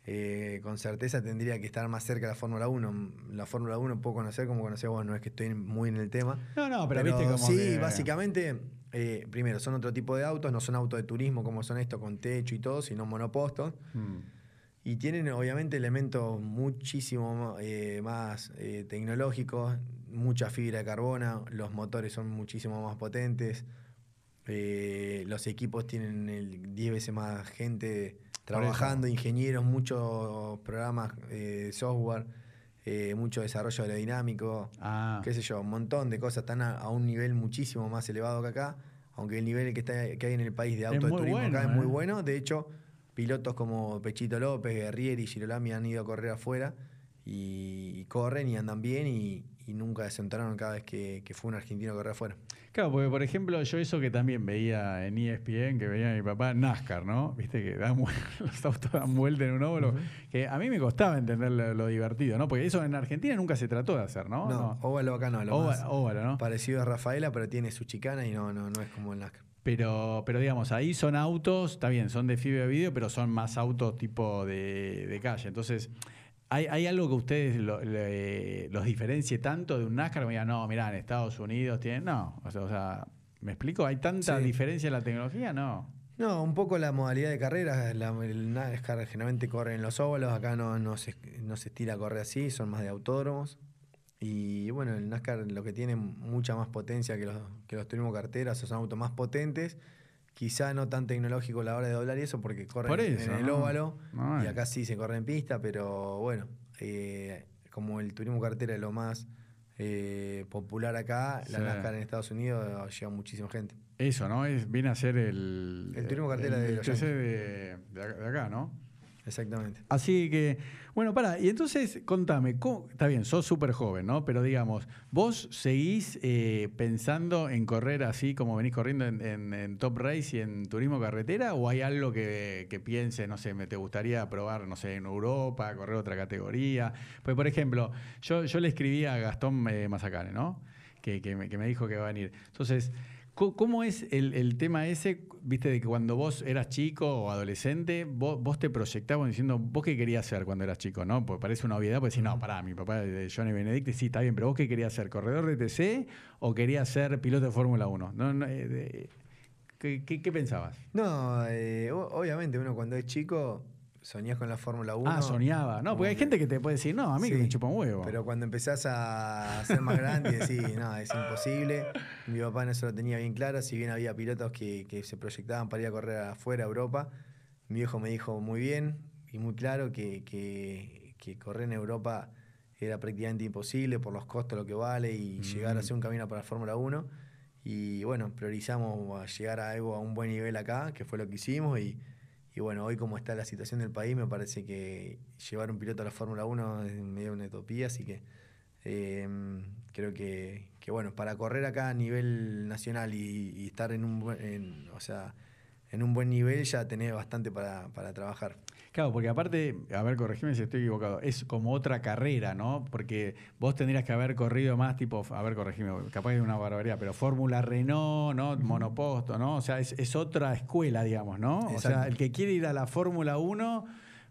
S1: eh, con certeza tendría que estar más cerca de la Fórmula 1. La Fórmula 1 puedo conocer como conocer vos, no es que estoy muy en el tema.
S2: No, no, pero, viste como
S1: sí,
S2: que-
S1: básicamente, eh, primero, son otro tipo de autos, no son autos de turismo como son estos con techo y todo, sino monopostos.
S2: Mm.
S1: Y tienen obviamente elementos muchísimo eh, más tecnológicos, mucha fibra de carbono, los motores son muchísimo más potentes, los equipos tienen el 10 veces más gente trabajando, ingenieros, muchos programas eh, de software, eh, mucho desarrollo aerodinámico,
S2: Ah,
S1: qué sé yo, un montón de cosas, están a, a un nivel muchísimo más elevado que acá, aunque el nivel que, está, que hay en el país de auto de turismo
S2: bueno,
S1: acá es
S2: ¿eh?
S1: muy bueno, de hecho, pilotos como Pechito López, Guerrieri y Girolami han ido a correr afuera y, y corren y andan bien y, y nunca desentonaron cada vez que, que fue un argentino correr afuera.
S2: Claro, porque por ejemplo, yo eso que también veía en ESPN, que veía a mi papá, NASCAR, ¿no? Viste que dan los autos dan vuelta en un óvalo, que a mí me costaba entender lo, lo divertido, ¿no? Porque eso en Argentina nunca se trató de hacer, ¿no?
S1: No, óvalo acá no, lo
S2: Óvalo,
S1: más
S2: óvalo, ¿no?
S1: parecido a Rafaela, pero tiene su chicana y no, no, no es como el NASCAR.
S2: Pero, pero digamos, ahí son autos, está bien, son de fibra de vidrio, pero son más autos tipo de, de calle. Entonces, ¿hay, hay algo que ustedes lo- le- los diferencie tanto de un NASCAR? Digan, no, mirá, en Estados Unidos tienen. No, o sea, o sea, ¿me explico? ¿Hay tanta
S1: Sí.
S2: diferencia en la tecnología? No.
S1: No, un poco la modalidad de carrera. La, el NASCAR generalmente corre en los óvalos, acá no, no, se, no se estira a correr así, son más de autódromos. Y bueno, el NASCAR lo que tiene mucha más potencia que los, que los turismo carteras, o son autos más potentes. Quizá no tan tecnológico a la hora de doblar y eso, porque corren
S2: Por eso,
S1: en el óvalo.
S2: No,
S1: y
S2: eh.
S1: acá sí se corre en pista, pero bueno, eh, como el turismo cartera es lo más eh, popular acá, la. NASCAR en Estados Unidos lleva muchísima gente.
S2: Eso, ¿no? Es, viene a ser el.
S1: El turismo cartera de
S2: el de, de acá- de acá, ¿no?
S1: Exactamente.
S2: Así que, bueno, para, y entonces contame, ¿cómo- está bien, sos súper joven, ¿no? Pero digamos, ¿vos seguís eh, pensando en correr así como venís corriendo en, en- en Top Race y en Turismo Carretera? ¿O hay algo que, pienses, no sé, me te gustaría probar, no sé, en Europa, correr otra categoría? Pues, por ejemplo, yo, yo le escribí a Gastón eh, Mazacane, ¿no? Que, que me, que me dijo que va a venir. Entonces, ¿Cómo es el, el tema ese, viste, de que cuando vos eras chico o adolescente, vos, vos te proyectabas diciendo, vos qué querías ser cuando eras chico, ¿no? Pues parece una obviedad, pues decir, no, pará, mi papá de Johnny Benedict, sí, está bien, pero vos qué querías ser, corredor de TC o querías ser piloto de Fórmula 1? No, no, eh, de- ¿qué, qué- qué pensabas?
S1: No, eh, obviamente uno cuando es chico soñás con la Fórmula 1.
S2: ah, soñaba. No, porque hay gente que te puede decir, no, a mí que me chupa un huevo.
S1: Pero cuando empezás a ser más grande y decís, no, es imposible. Mi papá no eso lo tenía bien claro, si bien había pilotos que, que se proyectaban para ir a correr afuera, a Europa, mi viejo me dijo muy bien y muy claro que, que- que correr en Europa era prácticamente imposible por los costos, lo que vale y llegar a hacer un camino para la Fórmula 1. Y bueno, priorizamos a llegar a algo a un buen nivel acá, que fue lo que hicimos. Y, y bueno, hoy como está la situación del país, me parece que llevar un piloto a la Fórmula 1 es medio una utopía, así que eh, creo que, que, bueno, para correr acá a nivel nacional y, estar en un en- o sea, en un buen nivel ya tenés bastante para, para trabajar.
S2: Claro, porque aparte, a ver, corregime si estoy equivocado, es como otra carrera, ¿no? Porque vos tendrías que haber corrido más tipo, a ver, corregime, capaz es una barbaridad, pero Fórmula Renault, ¿no? Monoposto, ¿no? O sea, es, es otra escuela, digamos, ¿no? O sea, el que quiere ir a la Fórmula 1,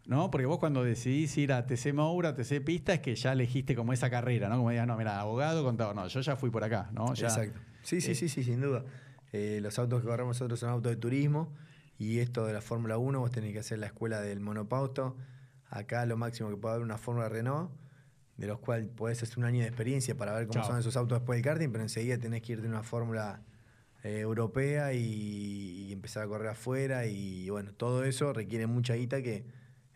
S2: ¿no? Porque vos cuando decidís ir a TC Moura, TC Pista, es que ya elegiste como esa carrera, ¿no? Como digas, no, mira, abogado, contador, no, yo ya fui por acá, ¿no? Ya,
S1: Exacto. Sí, sí,
S2: eh,
S1: sí, sí, sin duda. Eh, los autos que corremos nosotros son autos de turismo y esto de la Fórmula 1 vos tenés que hacer la escuela del monopausto. Acá lo máximo que puede haber una Fórmula Renault, de los cuales podés hacer un año de experiencia para ver cómo
S2: Chao.
S1: son esos autos después del karting, pero enseguida tenés que irte a una Fórmula eh, europea y, y empezar a correr afuera y bueno, todo eso requiere mucha guita que,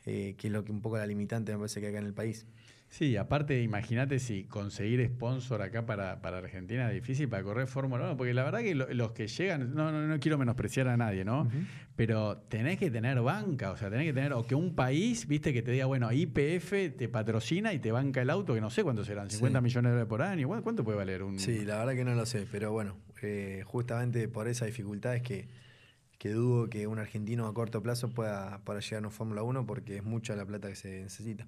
S1: eh, que es lo que un poco la limitante me parece que acá en el país.
S2: Sí, aparte, imagínate si conseguir sponsor acá para, para Argentina es difícil para correr Fórmula 1, porque la verdad que lo- los que llegan, no, no, no quiero menospreciar a nadie, ¿no? Pero tenés que tener banca, o sea, tenés que tener, o que un país, viste, que te diga, bueno, IPF te patrocina y te banca el auto, que no sé cuántos serán, 50
S1: Sí.
S2: millones de dólares por año, ¿cuánto- ¿cuánto puede valer un...?
S1: Sí, la verdad que no lo sé, pero bueno, eh, justamente por esa dificultad es que, que dudo que un argentino a corto plazo pueda, pueda llegar a una Fórmula 1 porque es mucha la plata que se necesita.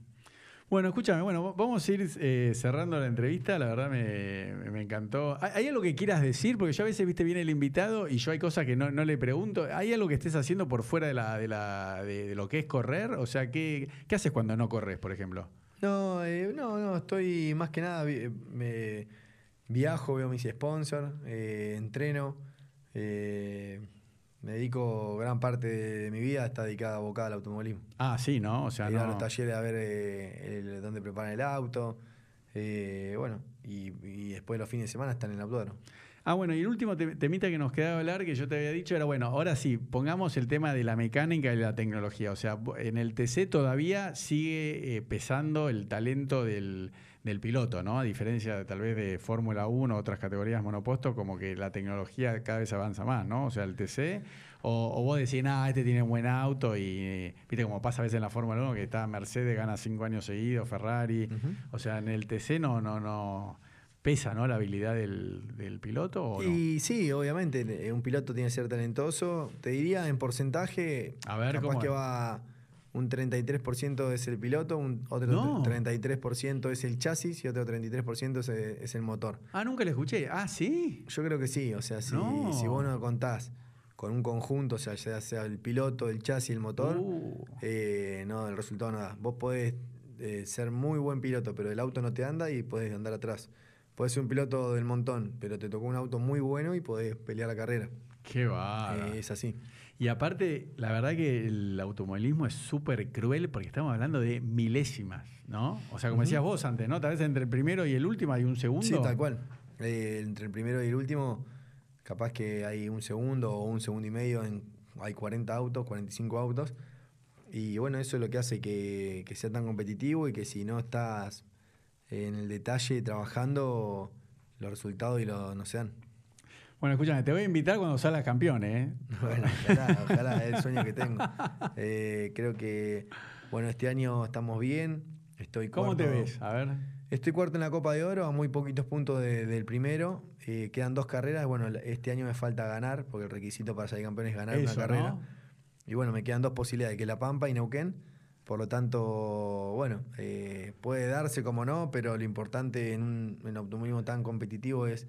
S2: Bueno, escúchame, bueno, vamos a ir eh, cerrando la entrevista, la verdad me, encantó. ¿Hay, algo que quieras decir? Porque yo a veces, viste, viene el invitado y yo hay cosas que no, le pregunto. ¿Hay algo que estés haciendo por fuera de, la, de, la, de, lo que es correr? O sea, ¿qué, ¿qué haces cuando no corres, por ejemplo?
S1: No, eh, no, no, estoy más que nada, me viajo, veo mis sponsors, eh, entreno, eh, me dedico gran parte de mi vida, está dedicada abocada al automovilismo.
S2: Ah, sí, ¿no? O sea,
S1: ir a los talleres a ver eh, el- dónde preparan el auto, eh, bueno, y, y después los fines de semana están en el autódromo.
S2: Ah, bueno, y el último te- temita que nos quedaba hablar, que yo te había dicho, era, bueno, ahora sí, pongamos el tema de la mecánica y la tecnología. O sea, en el TC todavía sigue eh, pesando el talento del, del piloto, ¿no? A diferencia de, tal vez de Fórmula 1 o otras categorías monopuestos, como que la tecnología cada vez avanza más, ¿no? O sea, el TC, O, o vos decís, ah, este tiene buen auto y eh, viste como pasa a veces en la Fórmula 1 que está Mercedes, gana cinco años seguidos, Ferrari. O sea, en el TC no, no, no pesa, ¿no? La habilidad del, del piloto. ¿o no?
S1: Y sí, obviamente, eh, un piloto tiene que ser talentoso. Te diría en porcentaje,
S2: A ver,
S1: capaz
S2: ¿cómo
S1: que va un 33% es el piloto, un otro
S2: No.
S1: 33% es el chasis y otro 33% es, eh, es el motor.
S2: Ah, nunca le escuché. Ah, sí.
S1: Yo creo que sí, o sea, si,
S2: No.
S1: si vos no contás con un conjunto, o sea, ya sea el piloto, el chasis y el motor,
S2: Uh.
S1: eh, no, el resultado no da. Vos podés eh, ser muy buen piloto, pero el auto no te anda y podés andar atrás. Podés ser un piloto del montón, pero te tocó un auto muy bueno y podés pelear la carrera.
S2: Qué.
S1: Eh, es así.
S2: Y aparte, la verdad que el automovilismo es súper cruel porque estamos hablando de milésimas, ¿no? O sea, como decías vos antes, ¿no? Tal vez entre el primero y el último hay un segundo.
S1: Sí, tal cual. Eh, entre el primero y el último, capaz que hay un segundo o un segundo y medio, en, hay 40 autos, 45 autos. Y bueno, eso es lo que hace que, que sea tan competitivo y que si no estás en el detalle trabajando, los resultados y lo, no se dan.
S2: Bueno, escúchame, te voy a invitar cuando salgas campeón, ¿eh?
S1: Bueno, ojalá, ojalá, es el sueño que tengo. Eh, creo que, bueno, este año estamos bien. Estoy
S2: ¿Cómo te ves? A ver.
S1: Estoy cuarto en la Copa de Oro, a muy poquitos puntos de- del primero. Eh, quedan dos carreras. Bueno, este año me falta ganar, porque el requisito para salir campeón es ganar
S2: Eso,
S1: una carrera.
S2: ¿no?
S1: Y bueno, me quedan dos posibilidades, que La Pampa y Neuquén. Por lo tanto, bueno, eh, puede darse como no, pero lo importante en un en automovilismo tan competitivo es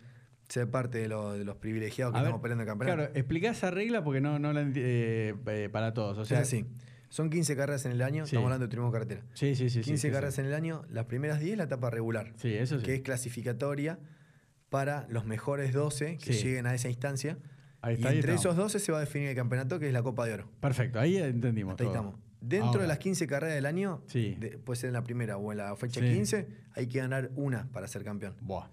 S1: ser parte de, lo- de los privilegiados que
S2: A ver,
S1: estamos peleando el campeonato.
S2: Claro, explicá esa regla porque no, no la eh, eh, para todos. O sea,
S1: es así. Son 15 carreras en el año,
S2: Sí.
S1: estamos hablando de turismo carretera.
S2: Sí, sí, sí.
S1: 15
S2: sí,
S1: carreras
S2: sí.
S1: en el año, las primeras 10 la etapa regular.
S2: Sí, eso sí.
S1: que es clasificatoria para los mejores 12 que lleguen a esa instancia.
S2: Ahí está,
S1: y entre
S2: estamos.
S1: esos 12 se va a definir el campeonato, que es la Copa de Oro.
S2: Perfecto, ahí entendimos.
S1: Hasta ahí
S2: todo.
S1: estamos. Dentro
S2: Ahora,
S1: de las 15 carreras del año, de- puede ser en la primera o en la fecha
S2: Sí.
S1: 15, hay que ganar una para ser campeón.
S2: Buah,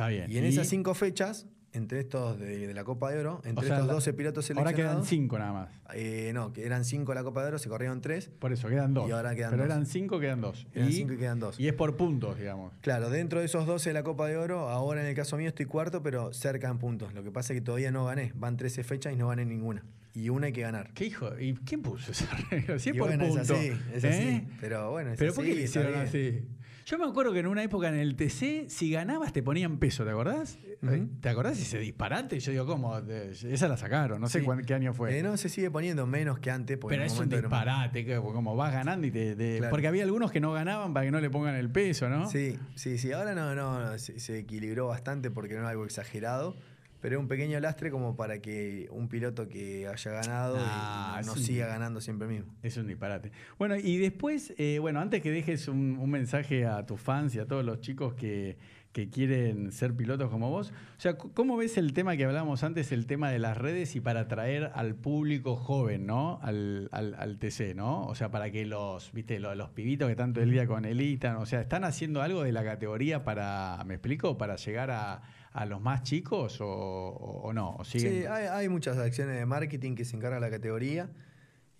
S2: está bien.
S1: Y en esas cinco fechas, entre estos de, de la Copa de Oro, entre
S2: O sea,
S1: estos
S2: la-
S1: 12 pilotos
S2: Ahora quedan
S1: seleccionados,
S2: cinco nada más.
S1: eh, no, que eran 5 la Copa de Oro, se corrieron 3.
S2: Por eso, quedan dos.
S1: Y ahora quedan
S2: Pero
S1: dos.
S2: eran cinco, quedan dos.
S1: Eran
S2: y,
S1: 5 y quedan 2.
S2: y es por puntos, digamos.
S1: Claro, dentro de esos 12 de la Copa de Oro, ahora en el caso mío estoy cuarto, pero cerca en puntos. Lo que pasa es que todavía no gané. Van 13 fechas y no gané ninguna. Y una hay que ganar.
S2: ¿Qué hijo? ¿Y quién puso esa regla? Si es
S1: Y
S2: por
S1: bueno,
S2: puntos.
S1: es así, es así.
S2: ¿eh?
S1: Pero bueno, es
S2: ¿Pero
S1: así.
S2: por qué hicieron así? Yo me acuerdo que en una época en el TC, si ganabas te ponían peso, ¿te acordás?
S1: Ujú.
S2: ¿Te acordás ese disparate? Yo digo, ¿cómo? Esa la sacaron, no sé
S1: Sí.
S2: cuán- qué año fue.
S1: Eh, no, se sigue poniendo menos que antes.
S2: Pero es un disparate, que como vas ganando y te... te-
S1: Claro.
S2: Porque había algunos que no ganaban para que no le pongan el peso, ¿no?
S1: Sí, sí, sí. Ahora no, no, se, se equilibró bastante porque no era algo exagerado. Pero es un pequeño lastre como para que un piloto que haya ganado
S2: Ah,
S1: no, siga ganando siempre mismo.
S2: Es un disparate. Bueno, y después, eh, bueno, antes que dejes un, un mensaje a tus fans y a todos los chicos que, que quieren ser pilotos como vos, o sea, ¿cómo ves el tema que hablábamos antes, el tema de las redes y para atraer al público joven, ¿no? Al, al, al TC, ¿no? O sea, para que los, viste, los, los pibitos que todo el día con Elitan, o sea, ¿están haciendo algo de la categoría para, me explico, para llegar a, a los más chicos o, no?
S1: Sí, hay, hay muchas acciones de marketing que se encarga la categoría.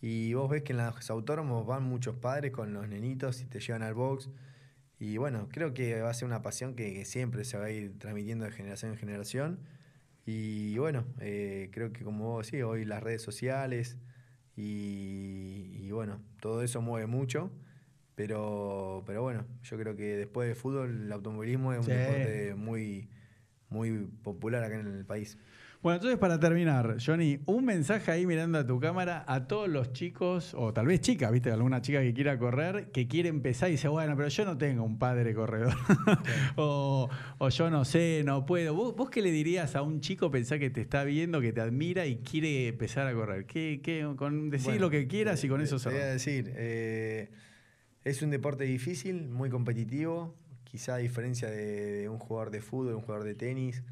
S1: Y vos ves que en los autónomos van muchos padres con los nenitos y te llevan al box. Y bueno, creo que va a ser una pasión que, que siempre se va a ir transmitiendo de generación en generación. Y bueno, eh, creo que como vos decís, hoy las redes sociales y, y bueno, todo eso mueve mucho. Pero, pero bueno, yo creo que después de fútbol, el automovilismo es un
S2: Sí.
S1: deporte muy, muy popular acá en el país.
S2: Bueno, entonces para terminar, Johnny, un mensaje ahí mirando a tu cámara a todos los chicos, o tal vez chicas, viste, alguna chica que quiera correr, que quiere empezar y dice, bueno, pero yo no tengo un padre corredor, o, o yo no sé, no puedo. ¿Vos, vos qué le dirías a un chico pensar que te está viendo, que te admira y quiere empezar a correr? ¿Qué, qué, con decir
S1: Bueno,
S2: lo que quieras y con eso
S1: Te voy a decir, eh, es un deporte difícil, muy competitivo, quizá a diferencia de, un jugador de fútbol, un jugador de tenis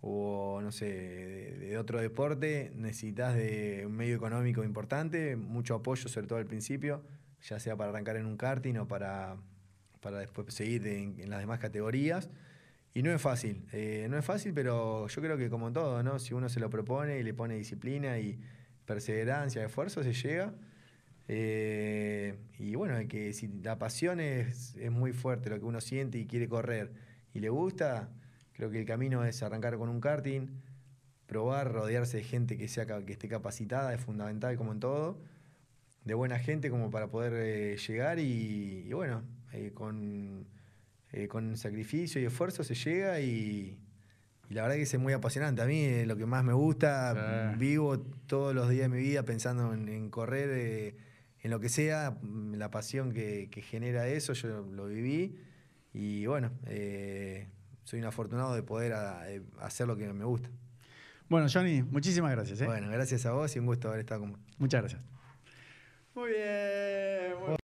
S1: o no sé, de, de otro deporte, necesitas de un medio económico importante, mucho apoyo, sobre todo al principio, ya sea para arrancar en un karting o para, para después seguir en, en las demás categorías. Y no es fácil, eh, no es fácil, pero yo creo que como todo, ¿no? Si uno se lo propone y le pone disciplina y perseverancia, esfuerzo, se llega. Eh, y bueno, que si la pasión es, es muy fuerte, lo que uno siente y quiere correr y le gusta, creo que el camino es arrancar con un karting, probar, rodearse de gente que, sea, que esté capacitada es fundamental como en todo, de buena gente como para poder eh, llegar y, y bueno, eh, con, con sacrificio y esfuerzo se llega y, y la verdad que es muy apasionante. A mí es lo que más me gusta, vivo todos los días de mi vida pensando en, en correr, en lo que sea, mm, la pasión que, que genera eso, yo lo viví y bueno, eh, soy un afortunado de poder a- eh, hacer lo que me gusta.
S2: Bueno, Johnny, muchísimas gracias. ¿eh?
S1: Bueno, gracias a vos y un gusto haber estado con vos.
S2: Muchas gracias. Muy bien. muy